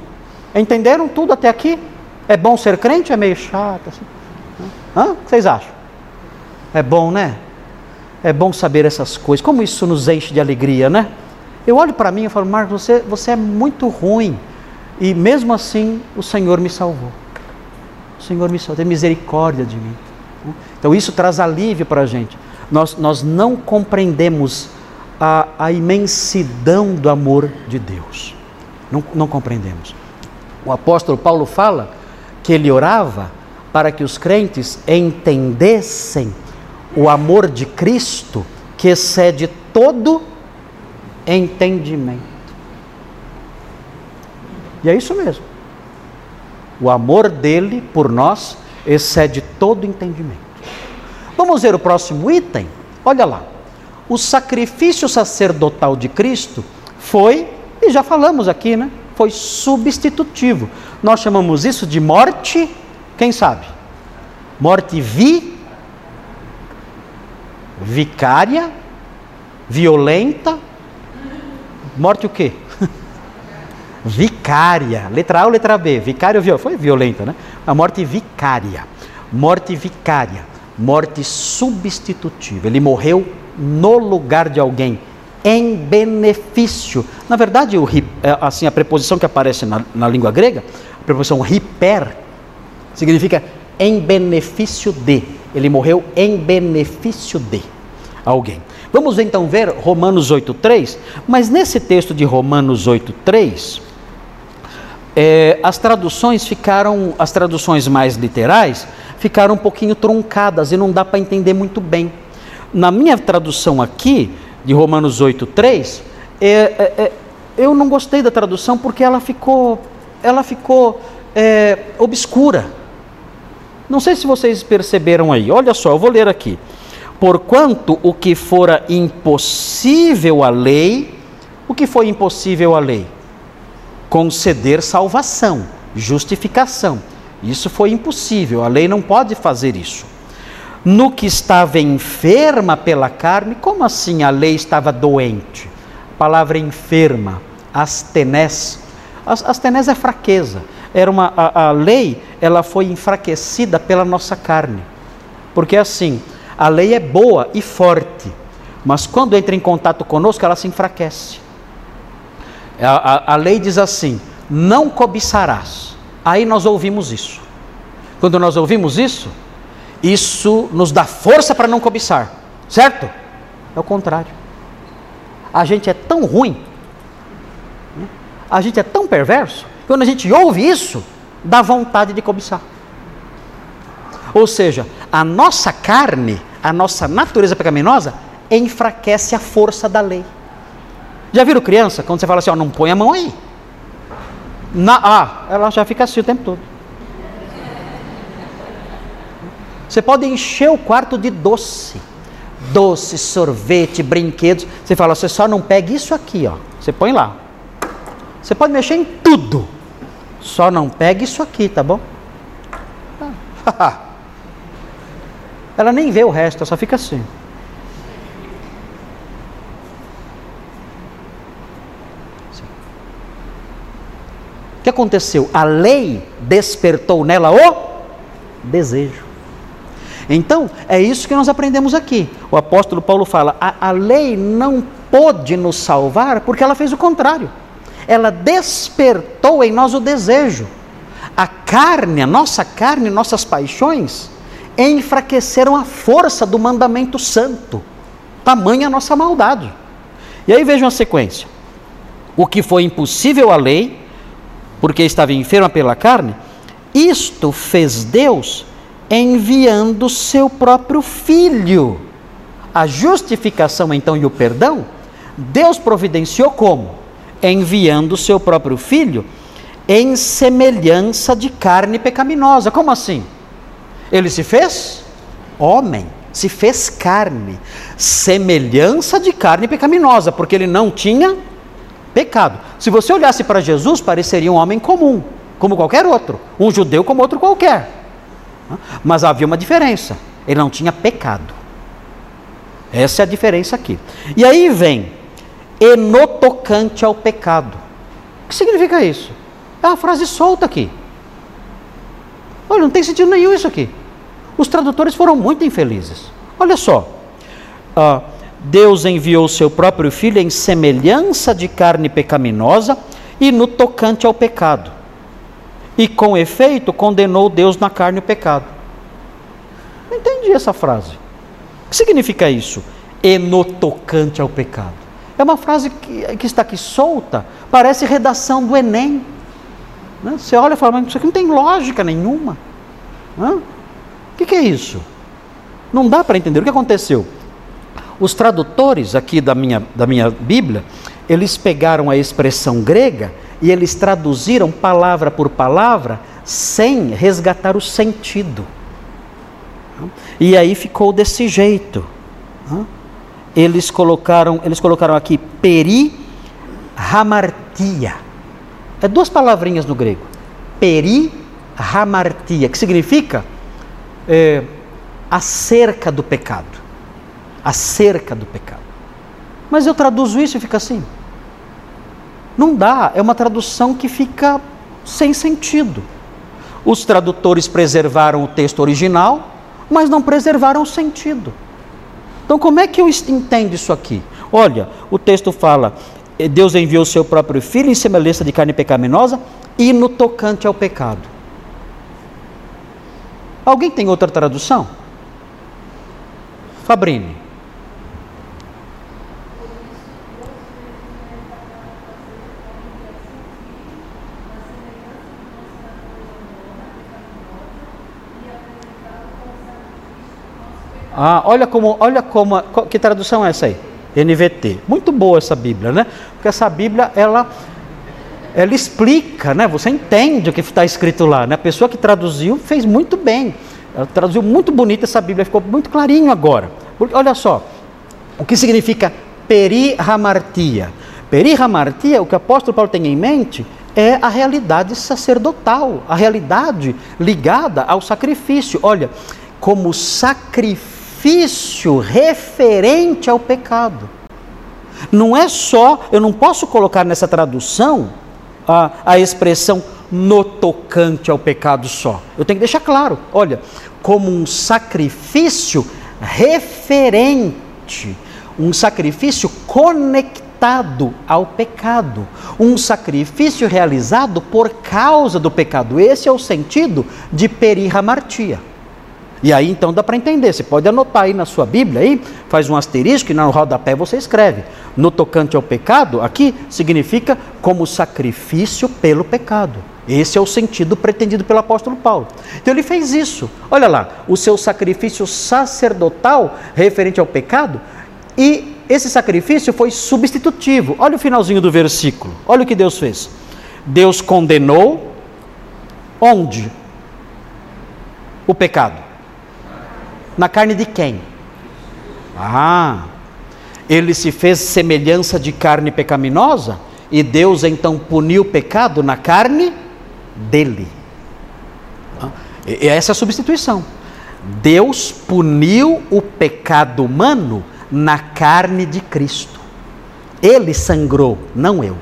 Entenderam tudo até aqui? É bom ser crente? É meio chato. Assim. Hã? O que vocês acham? É bom, né? É bom saber essas coisas. Como isso nos enche de alegria, né? Eu olho para mim e falo, Marcos, você, você é muito ruim. E mesmo assim, o Senhor me salvou. O Senhor me salvou, tem misericórdia de mim. Então isso traz alívio para a gente. Nós, nós não compreendemos a, a imensidão do amor de Deus. Não, não compreendemos. O apóstolo Paulo fala que ele orava para que os crentes entendessem o amor de Cristo que excede todo entendimento. E é isso mesmo. O amor dele por nós excede todo entendimento. Vamos ver o próximo item? Olha lá. O sacrifício sacerdotal de Cristo foi, e já falamos aqui, né? Foi substitutivo. Nós chamamos isso de morte, quem sabe? Morte vi, vicária, violenta. Morte o quê? vicária. Letra A ou letra B? Vicária ou Foi violenta, né? A morte vicária. Morte vicária. Morte substitutiva. Ele morreu no lugar de alguém, em benefício. Na verdade, o, é, assim, a preposição que aparece na, na língua grega, a preposição hiper, significa em benefício de. Ele morreu em benefício de alguém. Vamos então ver Romanos 8,3, mas nesse texto de Romanos 8,3, é, as traduções ficaram, as traduções mais literais, ficaram um pouquinho truncadas e não dá para entender muito bem. Na minha tradução aqui, de Romanos 8,3, é, é, é, eu não gostei da tradução porque ela ficou, ela ficou é, obscura. Não sei se vocês perceberam aí, olha só, eu vou ler aqui. Porquanto o que fora impossível à lei, o que foi impossível à lei? Conceder salvação, justificação. Isso foi impossível, a lei não pode fazer isso. No que estava enferma pela carne, como assim a lei estava doente? A palavra enferma, astenés. Astenés é fraqueza. Era uma, a, a lei, ela foi enfraquecida pela nossa carne. Porque assim, a lei é boa e forte, mas quando entra em contato conosco, ela se enfraquece. A, a, a lei diz assim: não cobiçarás. Aí nós ouvimos isso. Quando nós ouvimos isso, isso nos dá força para não cobiçar, certo? É o contrário. A gente é tão ruim, né? a gente é tão perverso, quando a gente ouve isso, dá vontade de cobiçar. Ou seja, a nossa carne, a nossa natureza pecaminosa, enfraquece a força da lei. Já viram criança? Quando você fala assim, ó, não põe a mão aí. Na, ah, ela já fica assim o tempo todo. Você pode encher o quarto de doce. Doce, sorvete, brinquedos. Você fala, você só não pega isso aqui, ó. Você põe lá. Você pode mexer em tudo. Só não pega isso aqui, tá bom? Ela nem vê o resto, ela só fica assim. que aconteceu? A lei despertou nela o desejo. Então, é isso que nós aprendemos aqui. O apóstolo Paulo fala: a, a lei não pôde nos salvar porque ela fez o contrário. Ela despertou em nós o desejo. A carne, a nossa carne, nossas paixões, enfraqueceram a força do mandamento santo. Tamanha a nossa maldade. E aí vejam a sequência. O que foi impossível à lei, porque estava enferma pela carne, isto fez Deus enviando seu próprio filho. A justificação então e o perdão, Deus providenciou como? Enviando seu próprio filho em semelhança de carne pecaminosa. Como assim? Ele se fez homem, se fez carne, semelhança de carne pecaminosa, porque ele não tinha pecado. Se você olhasse para Jesus, pareceria um homem comum, como qualquer outro, um judeu como outro qualquer. Mas havia uma diferença: ele não tinha pecado. Essa é a diferença aqui. E aí vem, e no tocante ao pecado. O que significa isso? É uma frase solta aqui. Olha, não tem sentido nenhum isso aqui. Os tradutores foram muito infelizes. Olha só. Uh, Deus enviou seu próprio filho em semelhança de carne pecaminosa e no tocante ao pecado. E com efeito condenou Deus na carne o pecado. Não entendi essa frase. O que significa isso? E no tocante ao pecado. É uma frase que, que está aqui solta, parece redação do Enem. Né? Você olha e fala, mas isso aqui não tem lógica nenhuma. O que, que é isso? Não dá para entender. O que aconteceu? Os tradutores aqui da minha, da minha Bíblia, eles pegaram a expressão grega e eles traduziram palavra por palavra sem resgatar o sentido. E aí ficou desse jeito. Eles colocaram, eles colocaram aqui peri hamartia. É duas palavrinhas no grego. Peri hamartia, que significa é, acerca do pecado acerca do pecado. Mas eu traduzo isso e fica assim. Não dá, é uma tradução que fica sem sentido. Os tradutores preservaram o texto original, mas não preservaram o sentido. Então, como é que eu entendo isso aqui? Olha, o texto fala: Deus enviou o seu próprio filho em semelhança de carne pecaminosa e no tocante ao pecado. Alguém tem outra tradução? Fabrini. Ah, olha como, olha como, que tradução é essa aí? NVT. Muito boa essa Bíblia, né? Porque essa Bíblia, ela, ela explica, né? Você entende o que está escrito lá, né? A pessoa que traduziu fez muito bem. Ela traduziu muito bonita essa Bíblia, ficou muito clarinho agora. Porque, olha só, o que significa perihamartia? Perihamartia, o que o apóstolo Paulo tem em mente, é a realidade sacerdotal, a realidade ligada ao sacrifício. Olha, como sacrifício sacrifício referente ao pecado. Não é só, eu não posso colocar nessa tradução a, a expressão no tocante ao pecado só. Eu tenho que deixar claro, olha, como um sacrifício referente, um sacrifício conectado ao pecado, um sacrifício realizado por causa do pecado. Esse é o sentido de perihamartia. E aí então dá para entender. Você pode anotar aí na sua Bíblia aí, faz um asterisco e no rodapé você escreve. No tocante ao pecado, aqui significa como sacrifício pelo pecado. Esse é o sentido pretendido pelo apóstolo Paulo. Então ele fez isso. Olha lá, o seu sacrifício sacerdotal referente ao pecado e esse sacrifício foi substitutivo. Olha o finalzinho do versículo. Olha o que Deus fez. Deus condenou onde? O pecado na carne de quem? Ah, ele se fez semelhança de carne pecaminosa e Deus então puniu o pecado na carne dele. Ah, essa é a substituição. Deus puniu o pecado humano na carne de Cristo. Ele sangrou, não eu.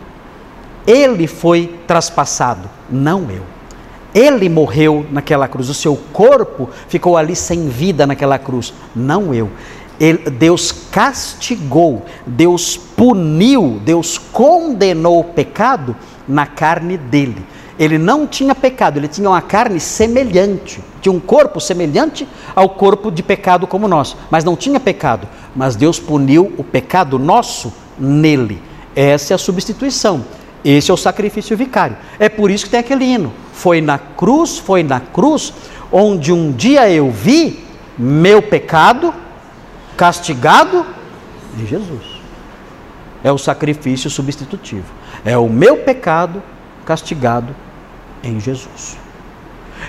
Ele foi traspassado, não eu. Ele morreu naquela cruz, o seu corpo ficou ali sem vida naquela cruz, não eu. Ele, Deus castigou, Deus puniu, Deus condenou o pecado na carne dele. Ele não tinha pecado, ele tinha uma carne semelhante, tinha um corpo semelhante ao corpo de pecado como nós, mas não tinha pecado. Mas Deus puniu o pecado nosso nele. Essa é a substituição. Esse é o sacrifício vicário. É por isso que tem aquele hino. Foi na cruz, foi na cruz, onde um dia eu vi meu pecado castigado em Jesus. É o sacrifício substitutivo. É o meu pecado castigado em Jesus.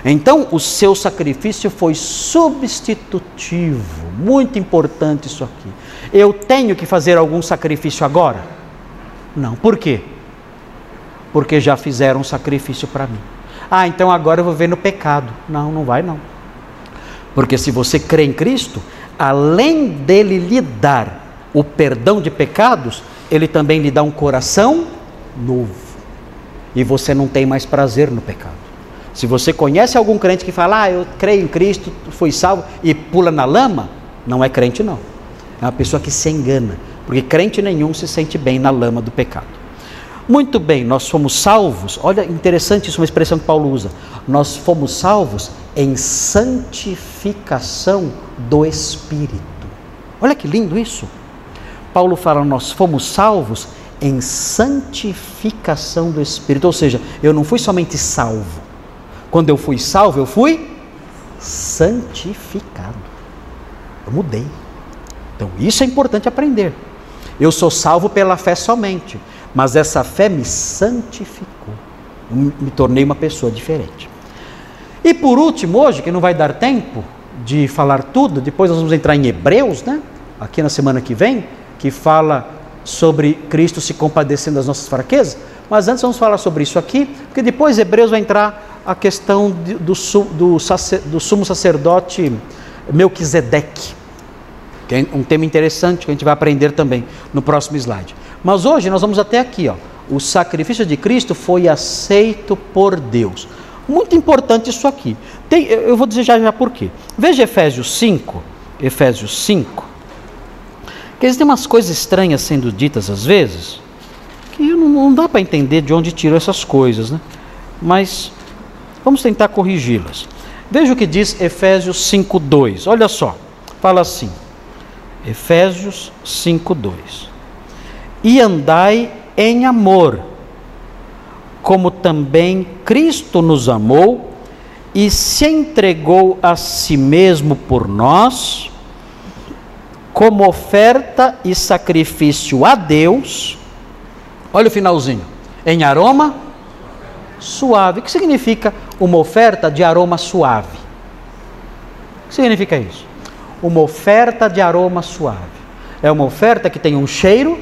Então, o seu sacrifício foi substitutivo. Muito importante isso aqui. Eu tenho que fazer algum sacrifício agora? Não. Por quê? Porque já fizeram um sacrifício para mim. Ah, então agora eu vou ver no pecado. Não, não vai não. Porque se você crê em Cristo, além dele lhe dar o perdão de pecados, ele também lhe dá um coração novo. E você não tem mais prazer no pecado. Se você conhece algum crente que fala, ah, eu creio em Cristo, fui salvo e pula na lama, não é crente, não. É uma pessoa que se engana, porque crente nenhum se sente bem na lama do pecado. Muito bem, nós fomos salvos, olha interessante isso, uma expressão que Paulo usa. Nós fomos salvos em santificação do Espírito. Olha que lindo isso. Paulo fala, nós fomos salvos em santificação do Espírito, ou seja, eu não fui somente salvo. Quando eu fui salvo, eu fui santificado. Eu mudei. Então, isso é importante aprender. Eu sou salvo pela fé somente, mas essa fé me santificou. Eu me tornei uma pessoa diferente. E por último, hoje, que não vai dar tempo de falar tudo, depois nós vamos entrar em Hebreus, né? Aqui na semana que vem, que fala sobre Cristo se compadecendo das nossas fraquezas. Mas antes vamos falar sobre isso aqui, porque depois Hebreus vai entrar a questão do, do, do sumo sacerdote Melquisedeque que é um tema interessante que a gente vai aprender também no próximo slide. Mas hoje nós vamos até aqui, ó. O sacrifício de Cristo foi aceito por Deus. Muito importante isso aqui. Tem, eu vou dizer já, já por quê. Veja Efésios 5, Efésios 5, que existem umas coisas estranhas sendo ditas às vezes, que não, não dá para entender de onde tiram essas coisas, né? Mas vamos tentar corrigi-las. Veja o que diz Efésios 5:2. Olha só. Fala assim: Efésios 5:2. E andai em amor, como também Cristo nos amou e se entregou a si mesmo por nós, como oferta e sacrifício a Deus. Olha o finalzinho. Em aroma suave. O que significa uma oferta de aroma suave? O que significa isso? uma oferta de aroma suave. É uma oferta que tem um cheiro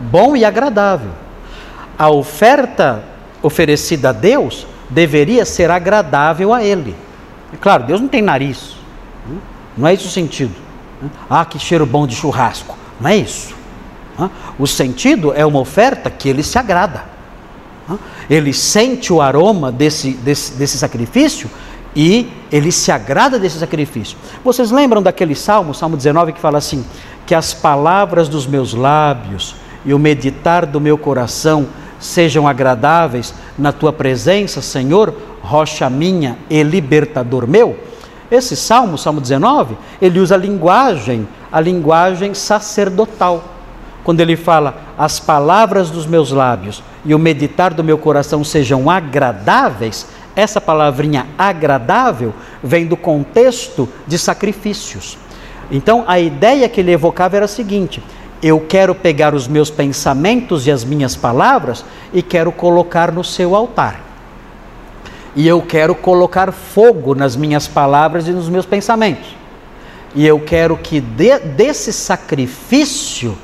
bom e agradável. A oferta oferecida a Deus deveria ser agradável a Ele. É claro, Deus não tem nariz. Né? Não é esse o sentido. Né? Ah, que cheiro bom de churrasco. Não é isso. O sentido é uma oferta que Ele se agrada. Ele sente o aroma desse, desse, desse sacrifício e ele se agrada desse sacrifício. Vocês lembram daquele salmo, Salmo 19, que fala assim: Que as palavras dos meus lábios e o meditar do meu coração sejam agradáveis na tua presença, Senhor, rocha minha e libertador meu? Esse salmo, Salmo 19, ele usa a linguagem, a linguagem sacerdotal. Quando ele fala, as palavras dos meus lábios e o meditar do meu coração sejam agradáveis, essa palavrinha agradável vem do contexto de sacrifícios. Então a ideia que ele evocava era a seguinte: eu quero pegar os meus pensamentos e as minhas palavras e quero colocar no seu altar. E eu quero colocar fogo nas minhas palavras e nos meus pensamentos. E eu quero que de, desse sacrifício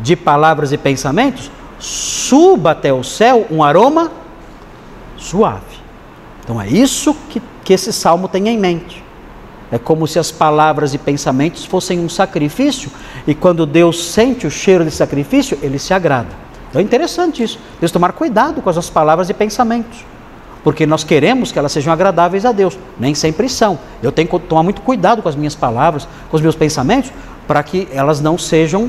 de palavras e pensamentos suba até o céu um aroma suave. Então é isso que, que esse salmo tem em mente. É como se as palavras e pensamentos fossem um sacrifício, e quando Deus sente o cheiro de sacrifício, ele se agrada. Então é interessante isso. Deus tomar cuidado com as nossas palavras e pensamentos, porque nós queremos que elas sejam agradáveis a Deus, nem sempre são. Eu tenho que tomar muito cuidado com as minhas palavras, com os meus pensamentos, para que elas não sejam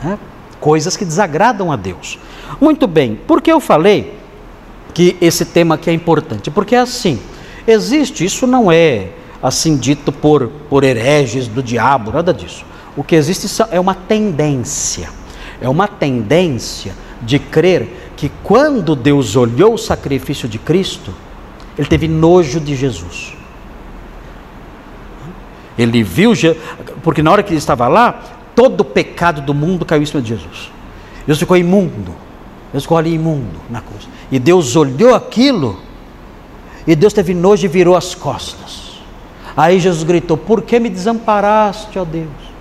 né, coisas que desagradam a Deus. Muito bem, porque eu falei que esse tema aqui é importante, porque é assim, existe, isso não é assim dito por, por hereges do diabo, nada disso. O que existe é uma tendência, é uma tendência de crer que quando Deus olhou o sacrifício de Cristo, ele teve nojo de Jesus. Ele viu, porque na hora que ele estava lá, todo o pecado do mundo caiu em cima de Jesus. Jesus ficou imundo. Jesus ficou ali imundo na cruz. E Deus olhou aquilo, e Deus teve nojo e virou as costas. Aí Jesus gritou: Por que me desamparaste, ó Deus?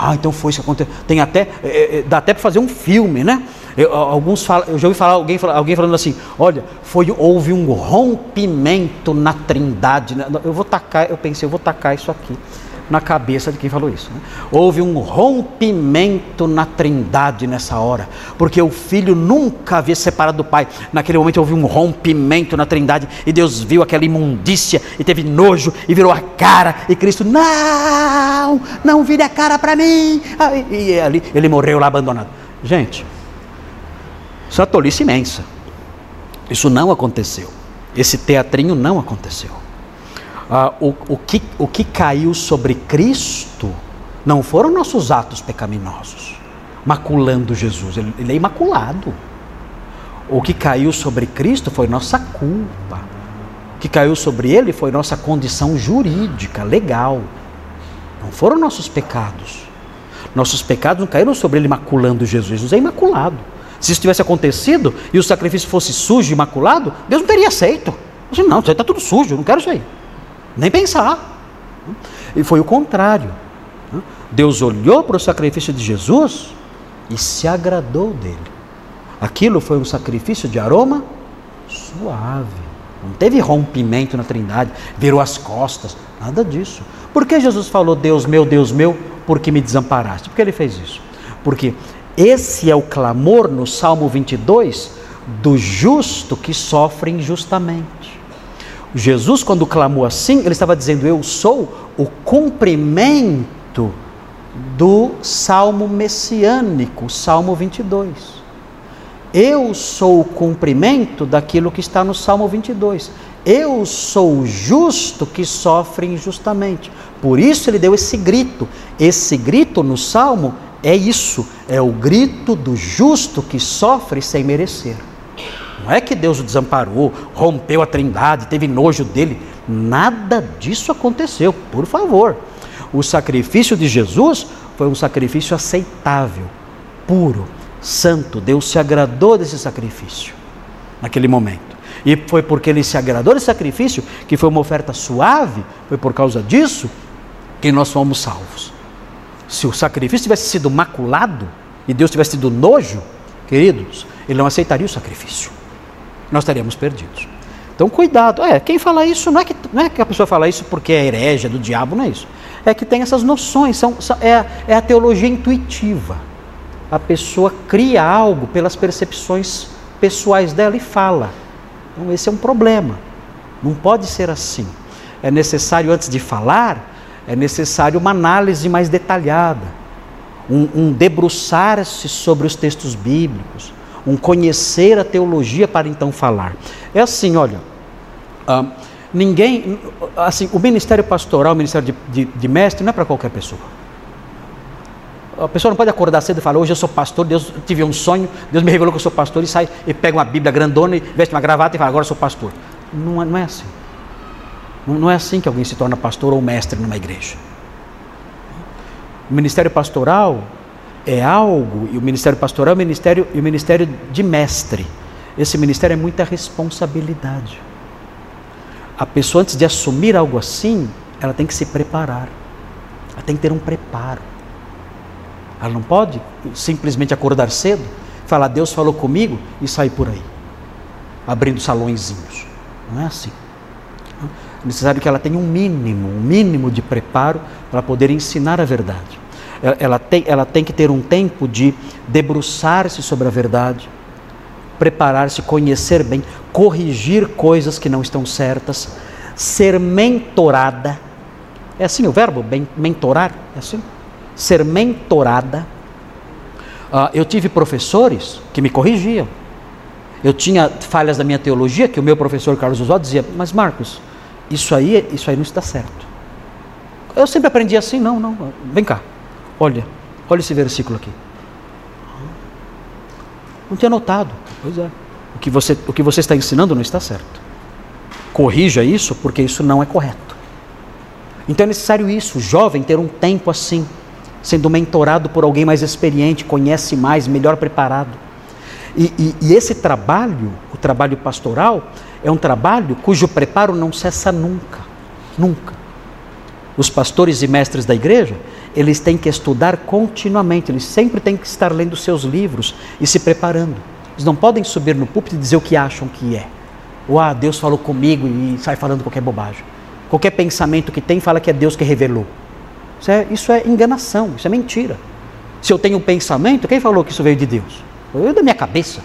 Ah, então foi isso que aconteceu. Tem até, é, é, dá até para fazer um filme, né? Eu, alguns falam, eu já ouvi falar alguém, alguém falando assim: olha, foi, houve um rompimento na trindade. Né? Eu vou tacar, eu pensei, eu vou tacar isso aqui. Na cabeça de quem falou isso. Né? Houve um rompimento na trindade nessa hora, porque o filho nunca havia separado do pai. Naquele momento houve um rompimento na trindade e Deus viu aquela imundícia e teve nojo e virou a cara. E Cristo, não, não vire a cara para mim. E ali ele morreu lá abandonado. Gente, isso é uma tolice imensa. Isso não aconteceu. Esse teatrinho não aconteceu ah, o, o, que, o que caiu sobre Cristo não foram nossos atos pecaminosos, maculando Jesus, ele, ele é imaculado. O que caiu sobre Cristo foi nossa culpa. O que caiu sobre ele foi nossa condição jurídica, legal. Não foram nossos pecados. Nossos pecados não caíram sobre ele maculando Jesus. Jesus é imaculado. Se isso tivesse acontecido e o sacrifício fosse sujo imaculado, Deus não teria aceito. Não, isso aí está tudo sujo, não quero isso aí. Nem pensar. E foi o contrário. Deus olhou para o sacrifício de Jesus e se agradou dele. Aquilo foi um sacrifício de aroma suave. Não teve rompimento na trindade, virou as costas, nada disso. Por que Jesus falou, Deus meu, Deus meu, porque me desamparaste? Por que ele fez isso? Porque esse é o clamor no Salmo 22 do justo que sofre injustamente. Jesus, quando clamou assim, ele estava dizendo: Eu sou o cumprimento do salmo messiânico, Salmo 22. Eu sou o cumprimento daquilo que está no Salmo 22. Eu sou o justo que sofre injustamente. Por isso ele deu esse grito. Esse grito no Salmo é isso: é o grito do justo que sofre sem merecer. Não é que Deus o desamparou, rompeu a trindade, teve nojo dele. Nada disso aconteceu, por favor. O sacrifício de Jesus foi um sacrifício aceitável, puro, santo. Deus se agradou desse sacrifício naquele momento. E foi porque ele se agradou desse sacrifício, que foi uma oferta suave, foi por causa disso que nós fomos salvos. Se o sacrifício tivesse sido maculado e Deus tivesse tido nojo, queridos, ele não aceitaria o sacrifício nós estaríamos perdidos. Então, cuidado. É, quem fala isso não é que, não é que a pessoa fala isso porque é herege do diabo, não é isso. É que tem essas noções, são, são é, é a teologia intuitiva. A pessoa cria algo pelas percepções pessoais dela e fala. Então, esse é um problema. Não pode ser assim. É necessário, antes de falar, é necessário uma análise mais detalhada, um, um debruçar-se sobre os textos bíblicos, um conhecer a teologia para então falar. É assim, olha, ah, ninguém, assim, o ministério pastoral, o ministério de, de, de mestre não é para qualquer pessoa. A pessoa não pode acordar cedo e falar, hoje eu sou pastor, Deus tive um sonho, Deus me revelou que eu sou pastor, e sai e pega uma Bíblia grandona e veste uma gravata e fala, agora eu sou pastor. Não, é, não é assim. Não, não é assim que alguém se torna pastor ou mestre numa igreja. O ministério pastoral é algo, e o ministério pastoral é o ministério, e o ministério de mestre. Esse ministério é muita responsabilidade. A pessoa, antes de assumir algo assim, ela tem que se preparar. Ela tem que ter um preparo. Ela não pode simplesmente acordar cedo, falar Deus falou comigo e sair por aí, abrindo salõezinhos. Não é assim. É necessário que ela tenha um mínimo, um mínimo de preparo para poder ensinar a verdade ela tem, ela tem que ter um tempo de debruçar-se sobre a verdade, preparar-se, conhecer bem, corrigir coisas que não estão certas, ser mentorada. É assim o verbo, bem, mentorar? É assim? Ser mentorada. Uh, eu tive professores que me corrigiam. Eu tinha falhas da minha teologia que o meu professor Carlos Oswaldo dizia, mas Marcos, isso aí, isso aí não está certo. Eu sempre aprendi assim, não, não, vem cá, Olha, olha esse versículo aqui. Não tinha notado. Pois é. O que você, o que você está ensinando não está certo. Corrija isso, porque isso não é correto. Então é necessário isso, jovem ter um tempo assim, sendo mentorado por alguém mais experiente, conhece mais, melhor preparado. E, e, e esse trabalho, o trabalho pastoral, é um trabalho cujo preparo não cessa nunca. Nunca. Os pastores e mestres da igreja, eles têm que estudar continuamente, eles sempre têm que estar lendo seus livros e se preparando. Eles não podem subir no púlpito e dizer o que acham que é. Ou, ah, Deus falou comigo e sai falando qualquer bobagem. Qualquer pensamento que tem fala que é Deus que revelou. Isso é, isso é enganação, isso é mentira. Se eu tenho um pensamento, quem falou que isso veio de Deus? Eu da minha cabeça.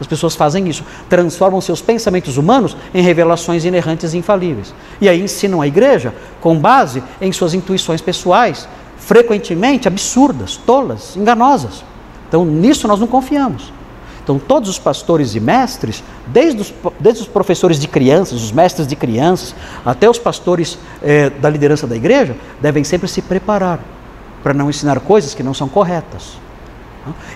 As pessoas fazem isso, transformam seus pensamentos humanos em revelações inerrantes e infalíveis. E aí ensinam a igreja com base em suas intuições pessoais, frequentemente absurdas, tolas, enganosas. Então nisso nós não confiamos. Então todos os pastores e mestres, desde os, desde os professores de crianças, os mestres de crianças, até os pastores eh, da liderança da igreja, devem sempre se preparar para não ensinar coisas que não são corretas.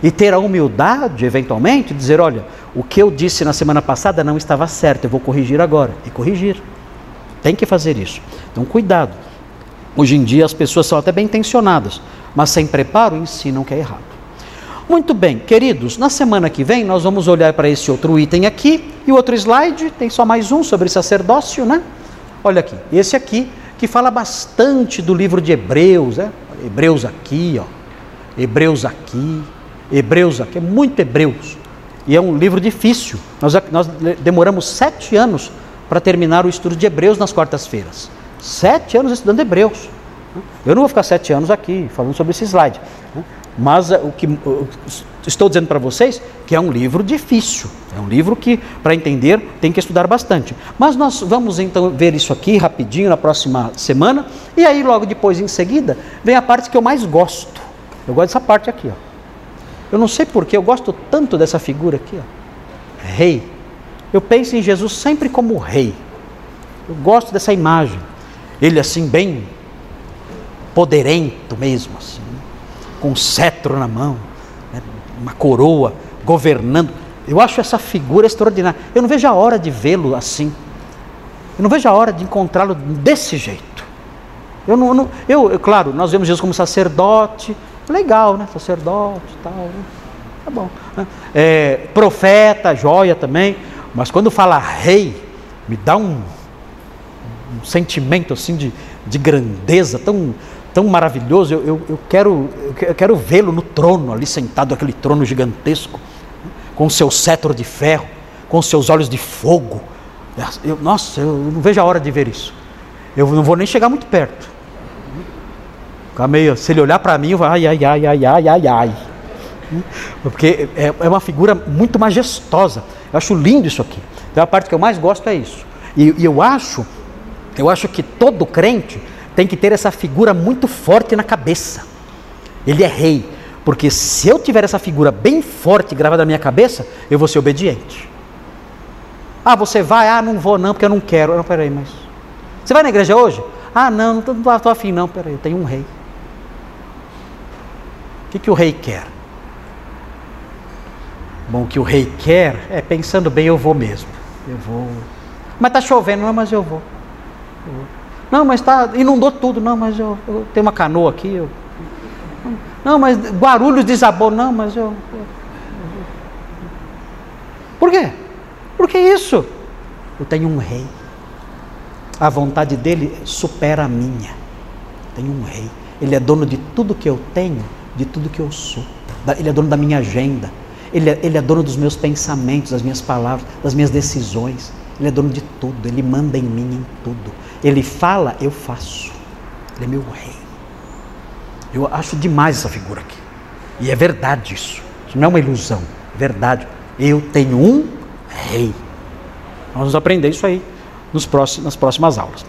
E ter a humildade, eventualmente, de dizer: olha, o que eu disse na semana passada não estava certo, eu vou corrigir agora. E corrigir. Tem que fazer isso. Então, cuidado. Hoje em dia as pessoas são até bem intencionadas, mas sem preparo ensinam que é errado. Muito bem, queridos, na semana que vem nós vamos olhar para esse outro item aqui e outro slide, tem só mais um sobre sacerdócio, né? Olha aqui, esse aqui que fala bastante do livro de Hebreus, né? Hebreus aqui, ó. Hebreus aqui, Hebreus aqui, é muito Hebreus. E é um livro difícil. Nós, nós demoramos sete anos para terminar o estudo de Hebreus nas quartas-feiras. Sete anos estudando Hebreus. Eu não vou ficar sete anos aqui falando sobre esse slide. Mas o que estou dizendo para vocês que é um livro difícil. É um livro que, para entender, tem que estudar bastante. Mas nós vamos então ver isso aqui rapidinho na próxima semana. E aí, logo depois, em seguida, vem a parte que eu mais gosto. Eu gosto dessa parte aqui, ó. Eu não sei porquê, eu gosto tanto dessa figura aqui, ó. Rei. Eu penso em Jesus sempre como rei. Eu gosto dessa imagem. Ele assim, bem poderento mesmo, assim, com um cetro na mão, né? uma coroa, governando. Eu acho essa figura extraordinária. Eu não vejo a hora de vê-lo assim. Eu não vejo a hora de encontrá-lo desse jeito. Eu não, eu, eu, claro, nós vemos Jesus como sacerdote, Legal, né? Sacerdote tal. Né? Tá bom. Né? É, profeta, joia também. Mas quando fala rei, me dá um, um sentimento assim de, de grandeza tão, tão maravilhoso. Eu, eu, eu quero, eu quero vê-lo no trono, ali sentado, aquele trono gigantesco, com seu cetro de ferro, com seus olhos de fogo. Eu, nossa, eu não vejo a hora de ver isso. Eu não vou nem chegar muito perto. Ficar meio, se ele olhar para mim, eu vou, ai, ai, ai, ai, ai, ai, ai. Porque é, é uma figura muito majestosa. Eu acho lindo isso aqui. Então a parte que eu mais gosto é isso. E, e eu acho, eu acho que todo crente tem que ter essa figura muito forte na cabeça. Ele é rei. Porque se eu tiver essa figura bem forte gravada na minha cabeça, eu vou ser obediente. Ah, você vai? Ah, não vou não, porque eu não quero. Não, peraí, mas. Você vai na igreja hoje? Ah, não, não estou afim, não, peraí, eu tenho um rei. O que, que o rei quer? Bom, o que o rei quer é, pensando bem, eu vou mesmo. Eu vou. Mas está chovendo, não, mas eu vou. Não, mas tá, inundou tudo, não, mas eu, eu tenho uma canoa aqui. Eu, não, mas Guarulhos desabou, não, mas eu, eu. Por quê? Porque isso. Eu tenho um rei. A vontade dele supera a minha. Tenho um rei. Ele é dono de tudo que eu tenho de tudo que eu sou. Ele é dono da minha agenda. Ele é, ele é dono dos meus pensamentos, das minhas palavras, das minhas decisões. Ele é dono de tudo. Ele manda em mim em tudo. Ele fala, eu faço. Ele é meu rei. Eu acho demais essa figura aqui. E é verdade isso. Isso não é uma ilusão. É verdade. Eu tenho um rei. Nós vamos aprender isso aí nos próximos, nas próximas aulas.